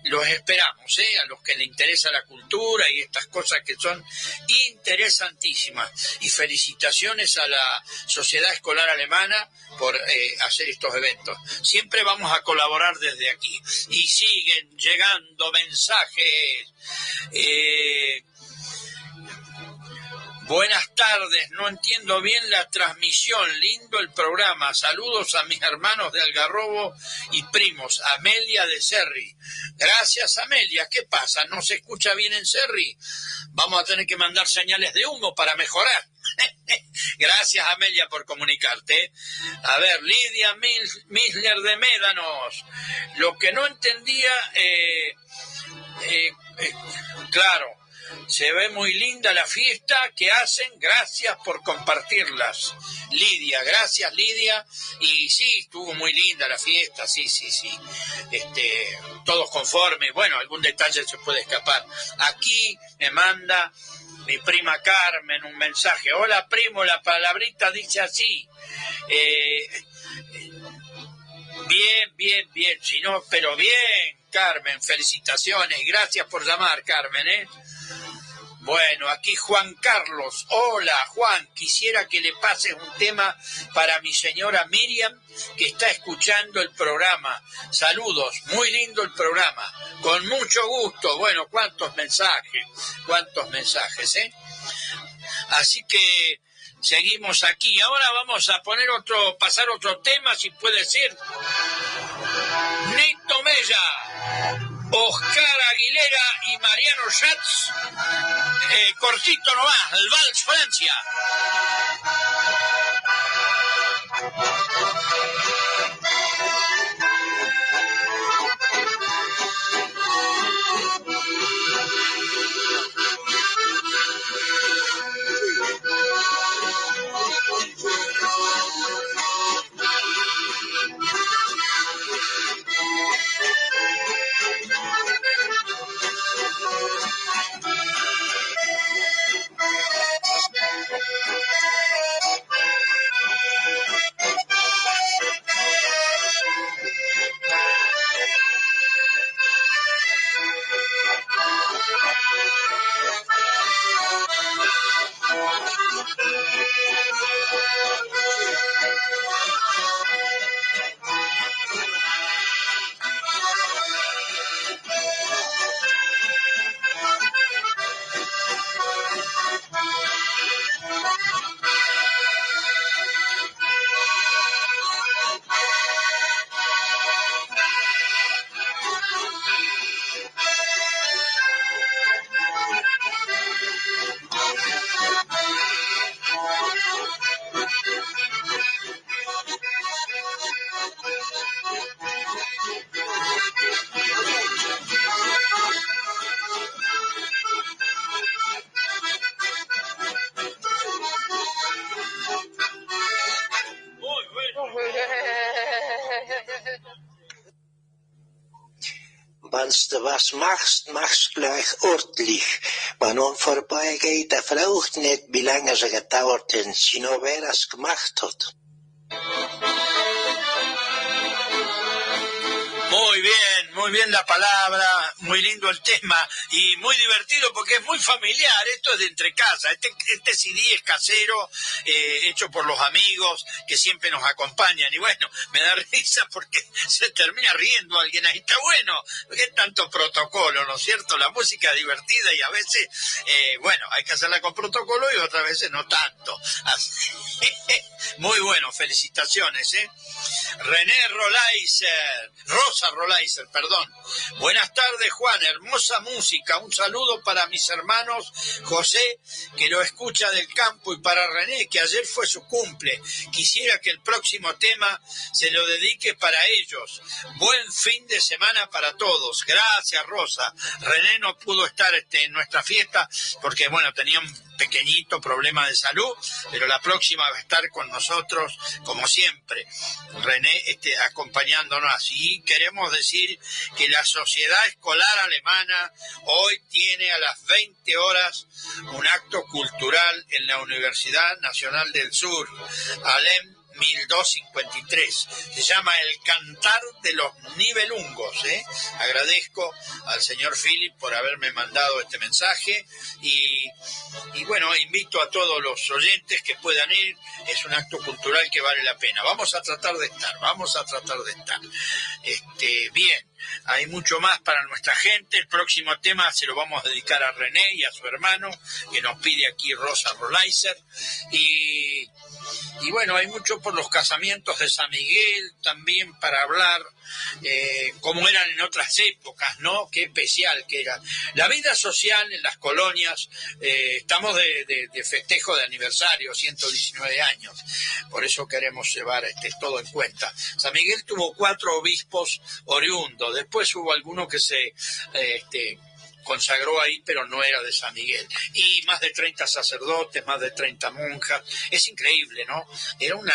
los esperamos, ¿eh? a los que les interesa la cultura y estas cosas que son interesantísimas. Y felicitaciones a la Sociedad Escolar Alemana por eh, hacer estos eventos. Siempre vamos a colaborar desde aquí. Y siguen llegando mensajes. Eh, Buenas tardes, no entiendo bien la transmisión, lindo el programa. Saludos a mis hermanos de Algarrobo y primos, Amelia de Serri. Gracias, Amelia. ¿Qué pasa? ¿No se escucha bien en Serri? Vamos a tener que mandar señales de humo para mejorar. Gracias, Amelia, por comunicarte. A ver, Lidia Misler de Médanos. Lo que no entendía, eh, eh, eh, claro, se ve muy linda la fiesta que hacen. Gracias por compartirlas. Lidia, gracias Lidia. Y sí, estuvo muy linda la fiesta, sí, sí, sí. Este, todos conformes. Bueno, algún detalle se puede escapar. Aquí me manda mi prima Carmen un mensaje. Hola primo, la palabrita dice así. Eh, bien, bien, bien. Si no, pero bien, Carmen. Felicitaciones. Gracias por llamar, Carmen. ¿eh? Bueno, aquí Juan Carlos. Hola, Juan. Quisiera que le pases un tema para mi señora Miriam, que está escuchando el programa. Saludos. Muy lindo el programa. Con mucho gusto. Bueno, cuántos mensajes. Cuántos mensajes, ¿eh? Así que seguimos aquí. Ahora vamos a poner otro, pasar otro tema, si puede ser. Nito Mella. Oscar Aguilera y Mariano Schatz. Eh, cortito nomás, el Vals Francia. Was machst, machst gleich ordentlich. Wenn man vorbeigeht, er fragt nicht, wie lange es gedauert hat, sondern wer es gemacht hat. Muy bien la palabra, muy lindo el tema y muy divertido porque es muy familiar. Esto es de entre casa. Este, este CD es casero, eh, hecho por los amigos que siempre nos acompañan. Y bueno, me da risa porque se termina riendo alguien ahí. Está bueno, porque tanto protocolo, ¿no es cierto? La música es divertida y a veces, eh, bueno, hay que hacerla con protocolo y otras veces no tanto. muy bueno, felicitaciones, ¿eh? René Rolaiser, Rosa Rolaiser, perdón. Buenas tardes, Juan. Hermosa música. Un saludo para mis hermanos José, que lo escucha del campo, y para René, que ayer fue su cumple. Quisiera que el próximo tema se lo dedique para ellos. Buen fin de semana para todos. Gracias, Rosa. René no pudo estar este, en nuestra fiesta porque, bueno, tenía un pequeñito problema de salud, pero la próxima va a estar con nosotros, como siempre. René este, acompañándonos así. Queremos decir que la Sociedad Escolar Alemana hoy tiene a las 20 horas un acto cultural en la Universidad Nacional del Sur, Alem 1253. Se llama El Cantar de los Nivelungos. ¿eh? Agradezco al señor Philip por haberme mandado este mensaje y, bueno, invito a todos los oyentes que puedan ir. Es un acto cultural que vale la pena. Vamos a tratar de estar, vamos a tratar de estar. Este, bien. Hay mucho más para nuestra gente. El próximo tema se lo vamos a dedicar a René y a su hermano, que nos pide aquí Rosa Rolaiser. Y, y bueno, hay mucho por los casamientos de San Miguel también para hablar eh, como eran en otras épocas, ¿no? Qué especial que era. La vida social en las colonias, eh, estamos de, festejo de aniversario, 119 años, por eso queremos llevar este, todo en cuenta. San Miguel tuvo cuatro obispos oriundos, después hubo alguno que se... este, consagró ahí, pero no era de San Miguel. Y más de 30 sacerdotes, más de 30 monjas. Es increíble, ¿no? Era una,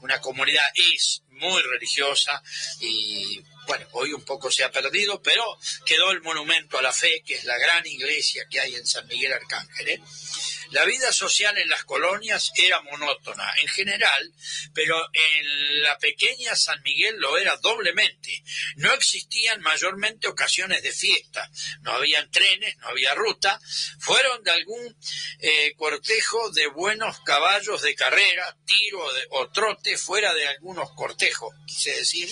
una comunidad, es muy religiosa y bueno, hoy un poco se ha perdido, pero quedó el monumento a la fe, que es la gran iglesia que hay en San Miguel Arcángel. ¿eh? La vida social en las colonias era monótona en general, pero en la pequeña San Miguel lo era doblemente. No existían mayormente ocasiones de fiesta, no habían trenes, no había ruta, fueron de algún eh, cortejo de buenos caballos de carrera, tiro o trote fuera de algunos cortejos, quise decir,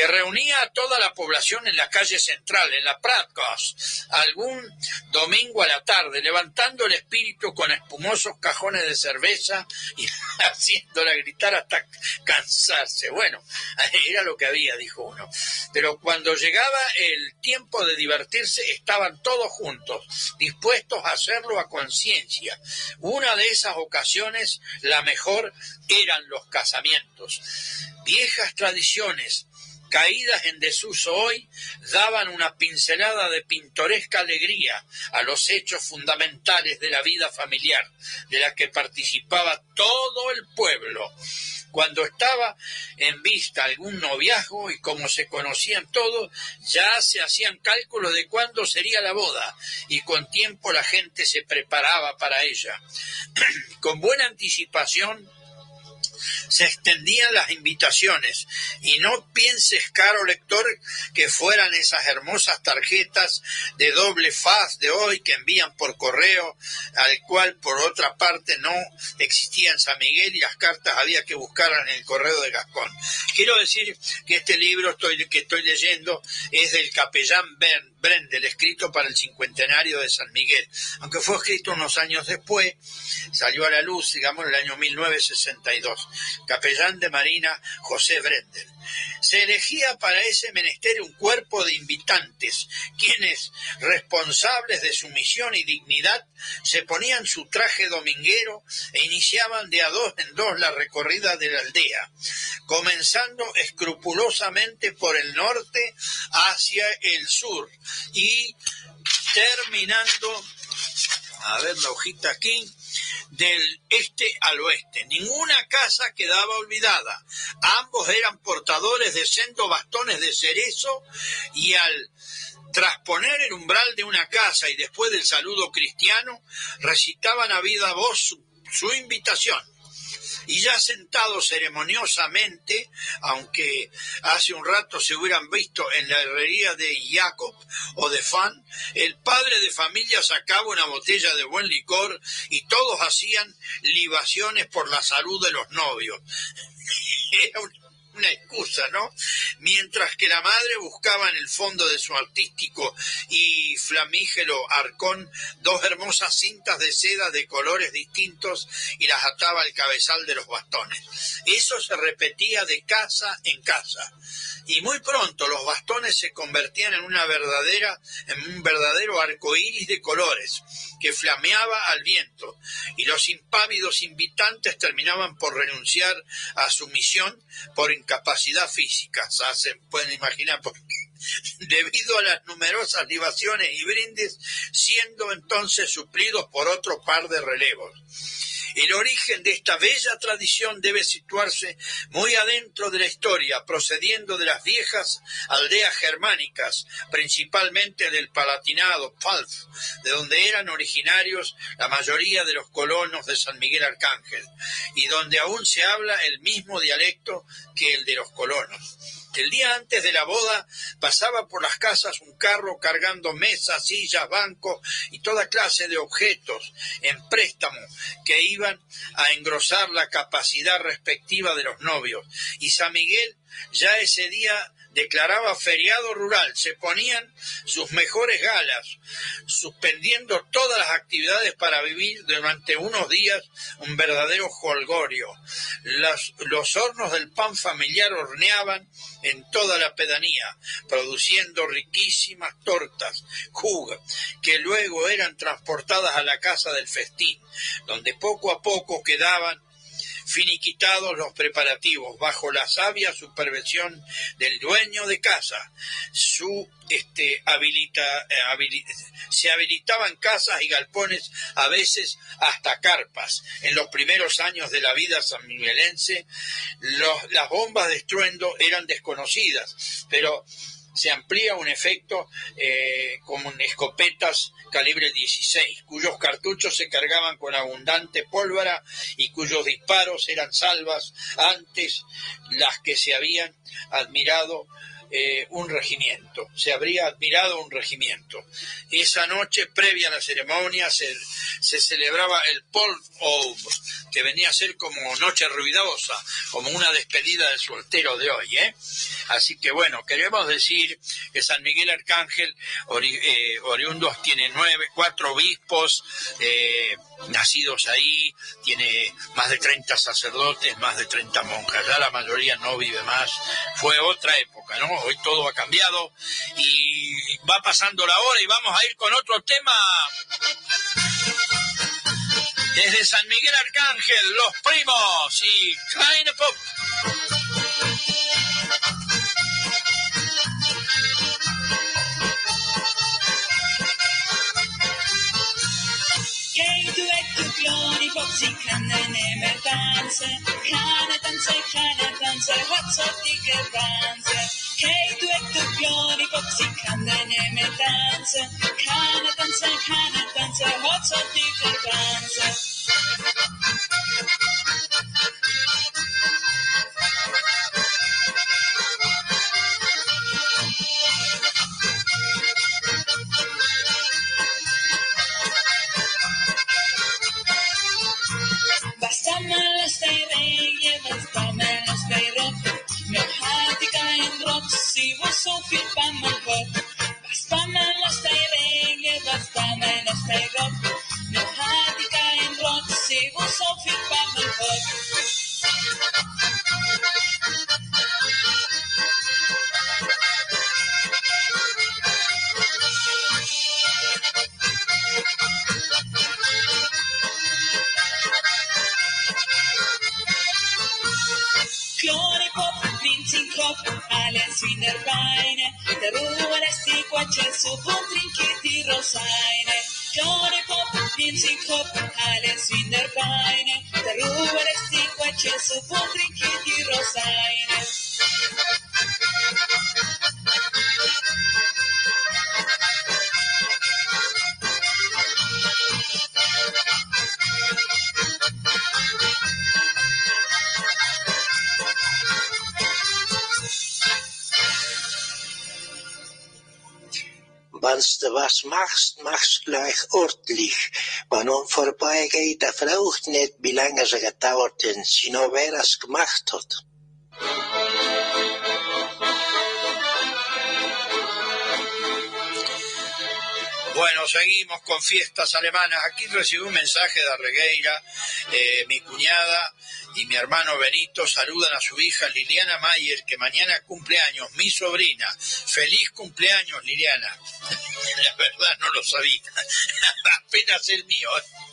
que reunía a toda la población en la calle central, en la Pratcos, algún domingo a la tarde, levantando el espíritu con espumosos cajones de cerveza y haciéndola gritar hasta cansarse. Bueno, era lo que había, dijo uno. Pero cuando llegaba el tiempo de divertirse, estaban todos juntos, dispuestos a hacerlo a conciencia. Una de esas ocasiones, la mejor, eran los casamientos. Viejas tradiciones caídas en desuso hoy, daban una pincelada de pintoresca alegría a los hechos fundamentales de la vida familiar, de la que participaba todo el pueblo. Cuando estaba en vista algún noviazgo y como se conocían todos, ya se hacían cálculos de cuándo sería la boda y con tiempo la gente se preparaba para ella. con buena anticipación, se extendían las invitaciones. Y no pienses, caro lector, que fueran esas hermosas tarjetas de doble faz de hoy que envían por correo, al cual por otra parte no existía en San Miguel y las cartas había que buscarlas en el correo de Gascón. Quiero decir que este libro estoy, que estoy leyendo es del capellán Brendel, escrito para el cincuentenario de San Miguel, aunque fue escrito unos años después, salió a la luz, digamos, en el año 1962 capellán de Marina José Brendel. Se elegía para ese menester un cuerpo de invitantes, quienes, responsables de su misión y dignidad, se ponían su traje dominguero e iniciaban de a dos en dos la recorrida de la aldea, comenzando escrupulosamente por el norte hacia el sur y terminando, a ver la hojita aquí, del este al oeste. Ninguna casa quedaba olvidada. Ambos eran portadores de sendos bastones de cerezo y al trasponer el umbral de una casa y después del saludo cristiano, recitaban a viva voz su invitación y ya sentado ceremoniosamente, aunque hace un rato se hubieran visto en la herrería de Jacob o de Fan, el padre de familia sacaba una botella de buen licor y todos hacían libaciones por la salud de los novios. una excusa, ¿no? Mientras que la madre buscaba en el fondo de su artístico y flamígero arcón dos hermosas cintas de seda de colores distintos y las ataba al cabezal de los bastones. Eso se repetía de casa en casa. Y muy pronto los bastones se convertían en una verdadera, en un verdadero arco iris de colores que flameaba al viento, y los impávidos invitantes terminaban por renunciar a su misión por capacidad física, se pueden imaginar por debido a las numerosas libaciones y brindis, siendo entonces suplidos por otro par de relevos. El origen de esta bella tradición debe situarse muy adentro de la historia, procediendo de las viejas aldeas germánicas, principalmente del Palatinado, Pfalz, de donde eran originarios la mayoría de los colonos de San Miguel Arcángel, y donde aún se habla el mismo dialecto que el de los colonos. El día antes de la boda pasaba por las casas un carro cargando mesas, sillas, bancos y toda clase de objetos en préstamo que iban a engrosar la capacidad respectiva de los novios. Y San Miguel ya ese día declaraba feriado rural, se ponían sus mejores galas, suspendiendo todas las actividades para vivir durante unos días un verdadero holgorio. los hornos del pan familiar horneaban en toda la pedanía, produciendo riquísimas tortas, jugas, que luego eran transportadas a la casa del festín, donde poco a poco quedaban finiquitados los preparativos bajo la sabia supervisión del dueño de casa. Su, este, habilita, eh, se habilitaban casas y galpones, a veces hasta carpas. En los primeros años de la vida sanmiguelense, las bombas de estruendo eran desconocidas, pero se amplía un efecto eh, como escopetas calibre 16, cuyos cartuchos se cargaban con abundante pólvora y cuyos disparos eran salvas antes las que se habían admirado eh, un regimiento, se habría admirado un regimiento. Esa noche, previa a la ceremonia, se, celebraba el Paul que venía a ser como noche ruidosa, como una despedida del soltero de hoy. ¿eh? Así que bueno, queremos decir que San Miguel Arcángel, eh, oriundos, tiene nueve, cuatro obispos, nacidos ahí, tiene más de 30 sacerdotes, más de 30 monjas, ya la mayoría no vive más, fue otra época, ¿no? Hoy todo ha cambiado y va pasando la hora y vamos a ir con otro tema. Desde San Miguel Arcángel, los primos y Kleine Pop. Zikhane me dance, khane dance, khane dance, what's up dike dance? Hey tu ek tu glory pop, zikhane me dance, khane dance, khane dance, what's up dike dance? Bueno, seguimos con fiestas alemanas. Aquí recibí un mensaje de Arregueira, eh, mi cuñada y mi hermano Benito saludan a su hija Liliana Mayer, que mañana cumple años, mi sobrina. Feliz cumpleaños, Liliana. La verdad no lo sabía. Apenas el mío.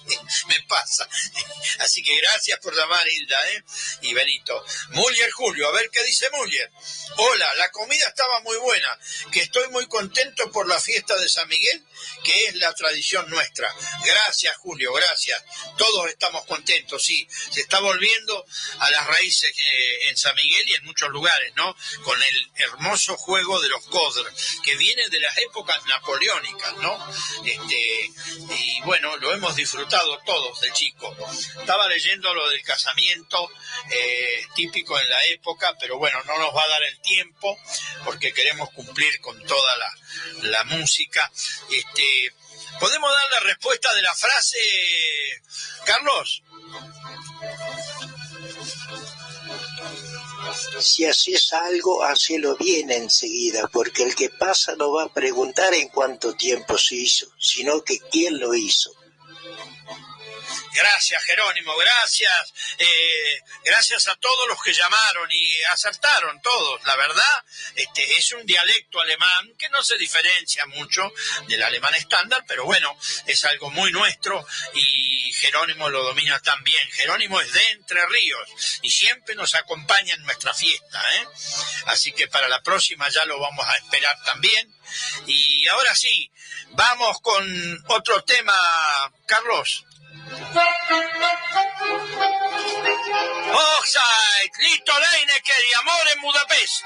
Me pasa. Así que gracias por llamar, Hilda, ¿eh? Y Benito. Muller Julio, a ver qué dice Muller. Hola, la comida estaba muy buena, que estoy muy contento por la fiesta de San Miguel, que es la tradición nuestra. Gracias, Julio, gracias. Todos estamos contentos, sí. Se está volviendo a las raíces eh, en San Miguel y en muchos lugares, ¿no? Con el hermoso juego de los Codr, que viene de las épocas napoleónicas, ¿no? Este, y bueno, lo hemos disfrutado todos de chico. Estaba leyendo lo del casamiento eh, típico en la época, pero bueno, no nos va a dar el tiempo porque queremos cumplir con toda la, la música. Este, ¿Podemos dar la respuesta de la frase, Carlos? Si haces algo, hacelo bien enseguida, porque el que pasa no va a preguntar en cuánto tiempo se hizo, sino que quién lo hizo. Gracias, Jerónimo, gracias. Eh, gracias a todos los que llamaron y acertaron todos. La verdad, este es un dialecto alemán que no se diferencia mucho del alemán estándar, pero bueno, es algo muy nuestro y Jerónimo lo domina también. Jerónimo es de Entre Ríos y siempre nos acompaña en nuestra fiesta. ¿eh? Así que para la próxima ya lo vamos a esperar también. Y ahora sí, vamos con otro tema, Carlos. Offside, Lito Leinecker y Amor en Budapest.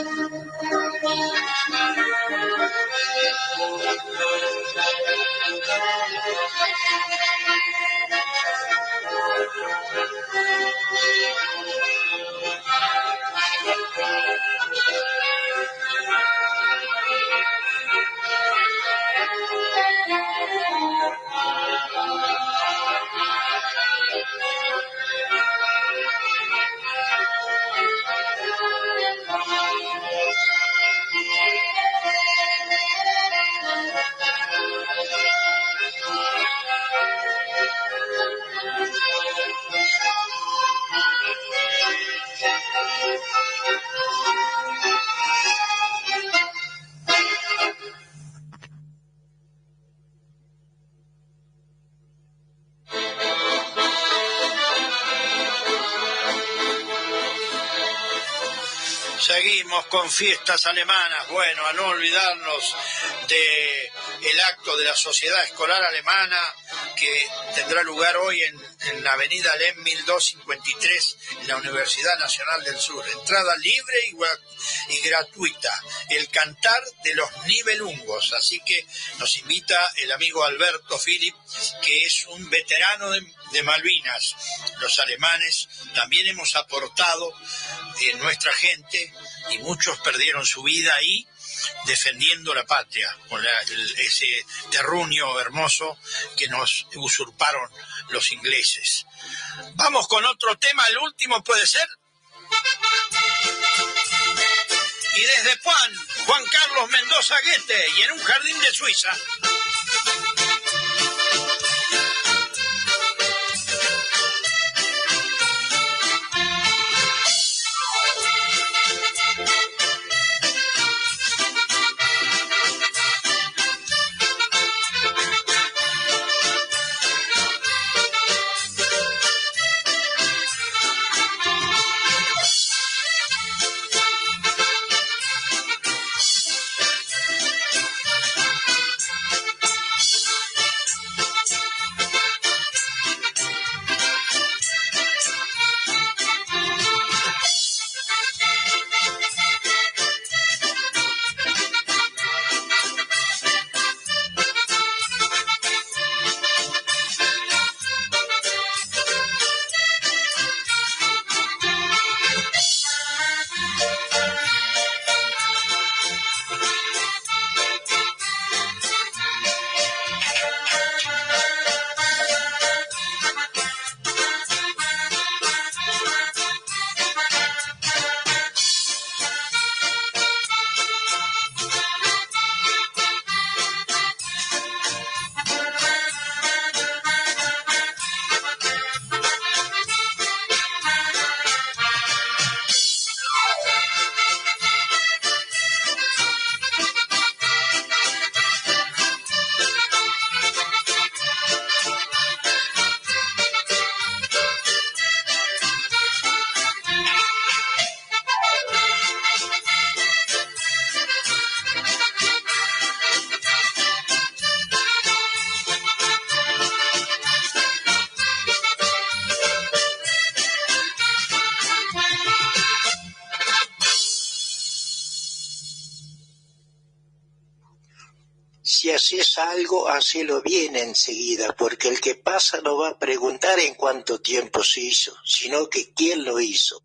Seguimos con fiestas alemanas. Bueno, a no olvidarnos de el acto de la Sociedad Escolar Alemana que tendrá lugar hoy en, la avenida LEM 1253 en la Universidad Nacional del Sur. Entrada libre y, gratuita. El cantar de los nivelungos. Así que nos invita el amigo Alberto Philip, que es un veterano de Malvinas. Los alemanes también hemos aportado en nuestra gente y muchos perdieron su vida ahí defendiendo la patria, con ese terruño hermoso que nos usurparon los ingleses. Vamos con otro tema, el último puede ser. Y desde Juan, Juan Carlos Mendoza Guete, y en un jardín de Suiza. Algo, hacelo bien enseguida, porque el que pasa no va a preguntar en cuánto tiempo se hizo, sino que quién lo hizo.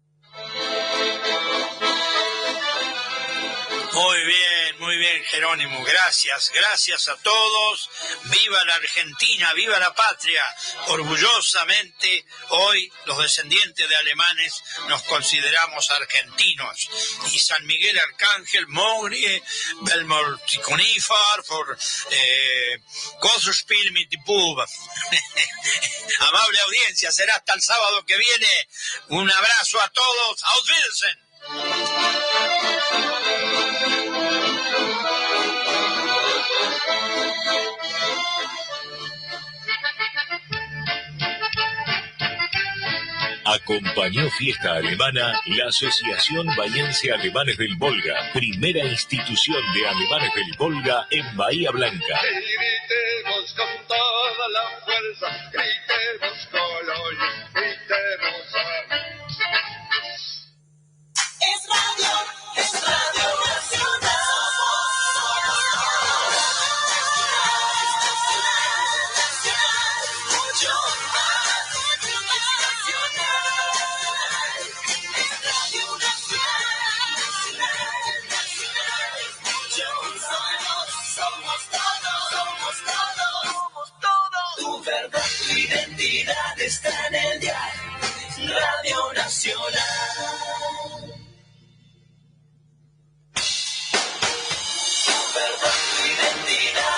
Jerónimo. Gracias, gracias a todos. Viva la Argentina, viva la patria. Orgullosamente, hoy los descendientes de alemanes nos consideramos argentinos. Y San Miguel Arcángel, Mogrie, Belmorticonifar, por eh, Amable audiencia, será hasta el sábado que viene. Un abrazo a todos. Auf Acompañó Fiesta Alemana la Asociación Bahiense Alemanes del Volga, primera institución de alemanes del Volga en Bahía Blanca. Gritemos con toda la fuerza, gritemos gritemos.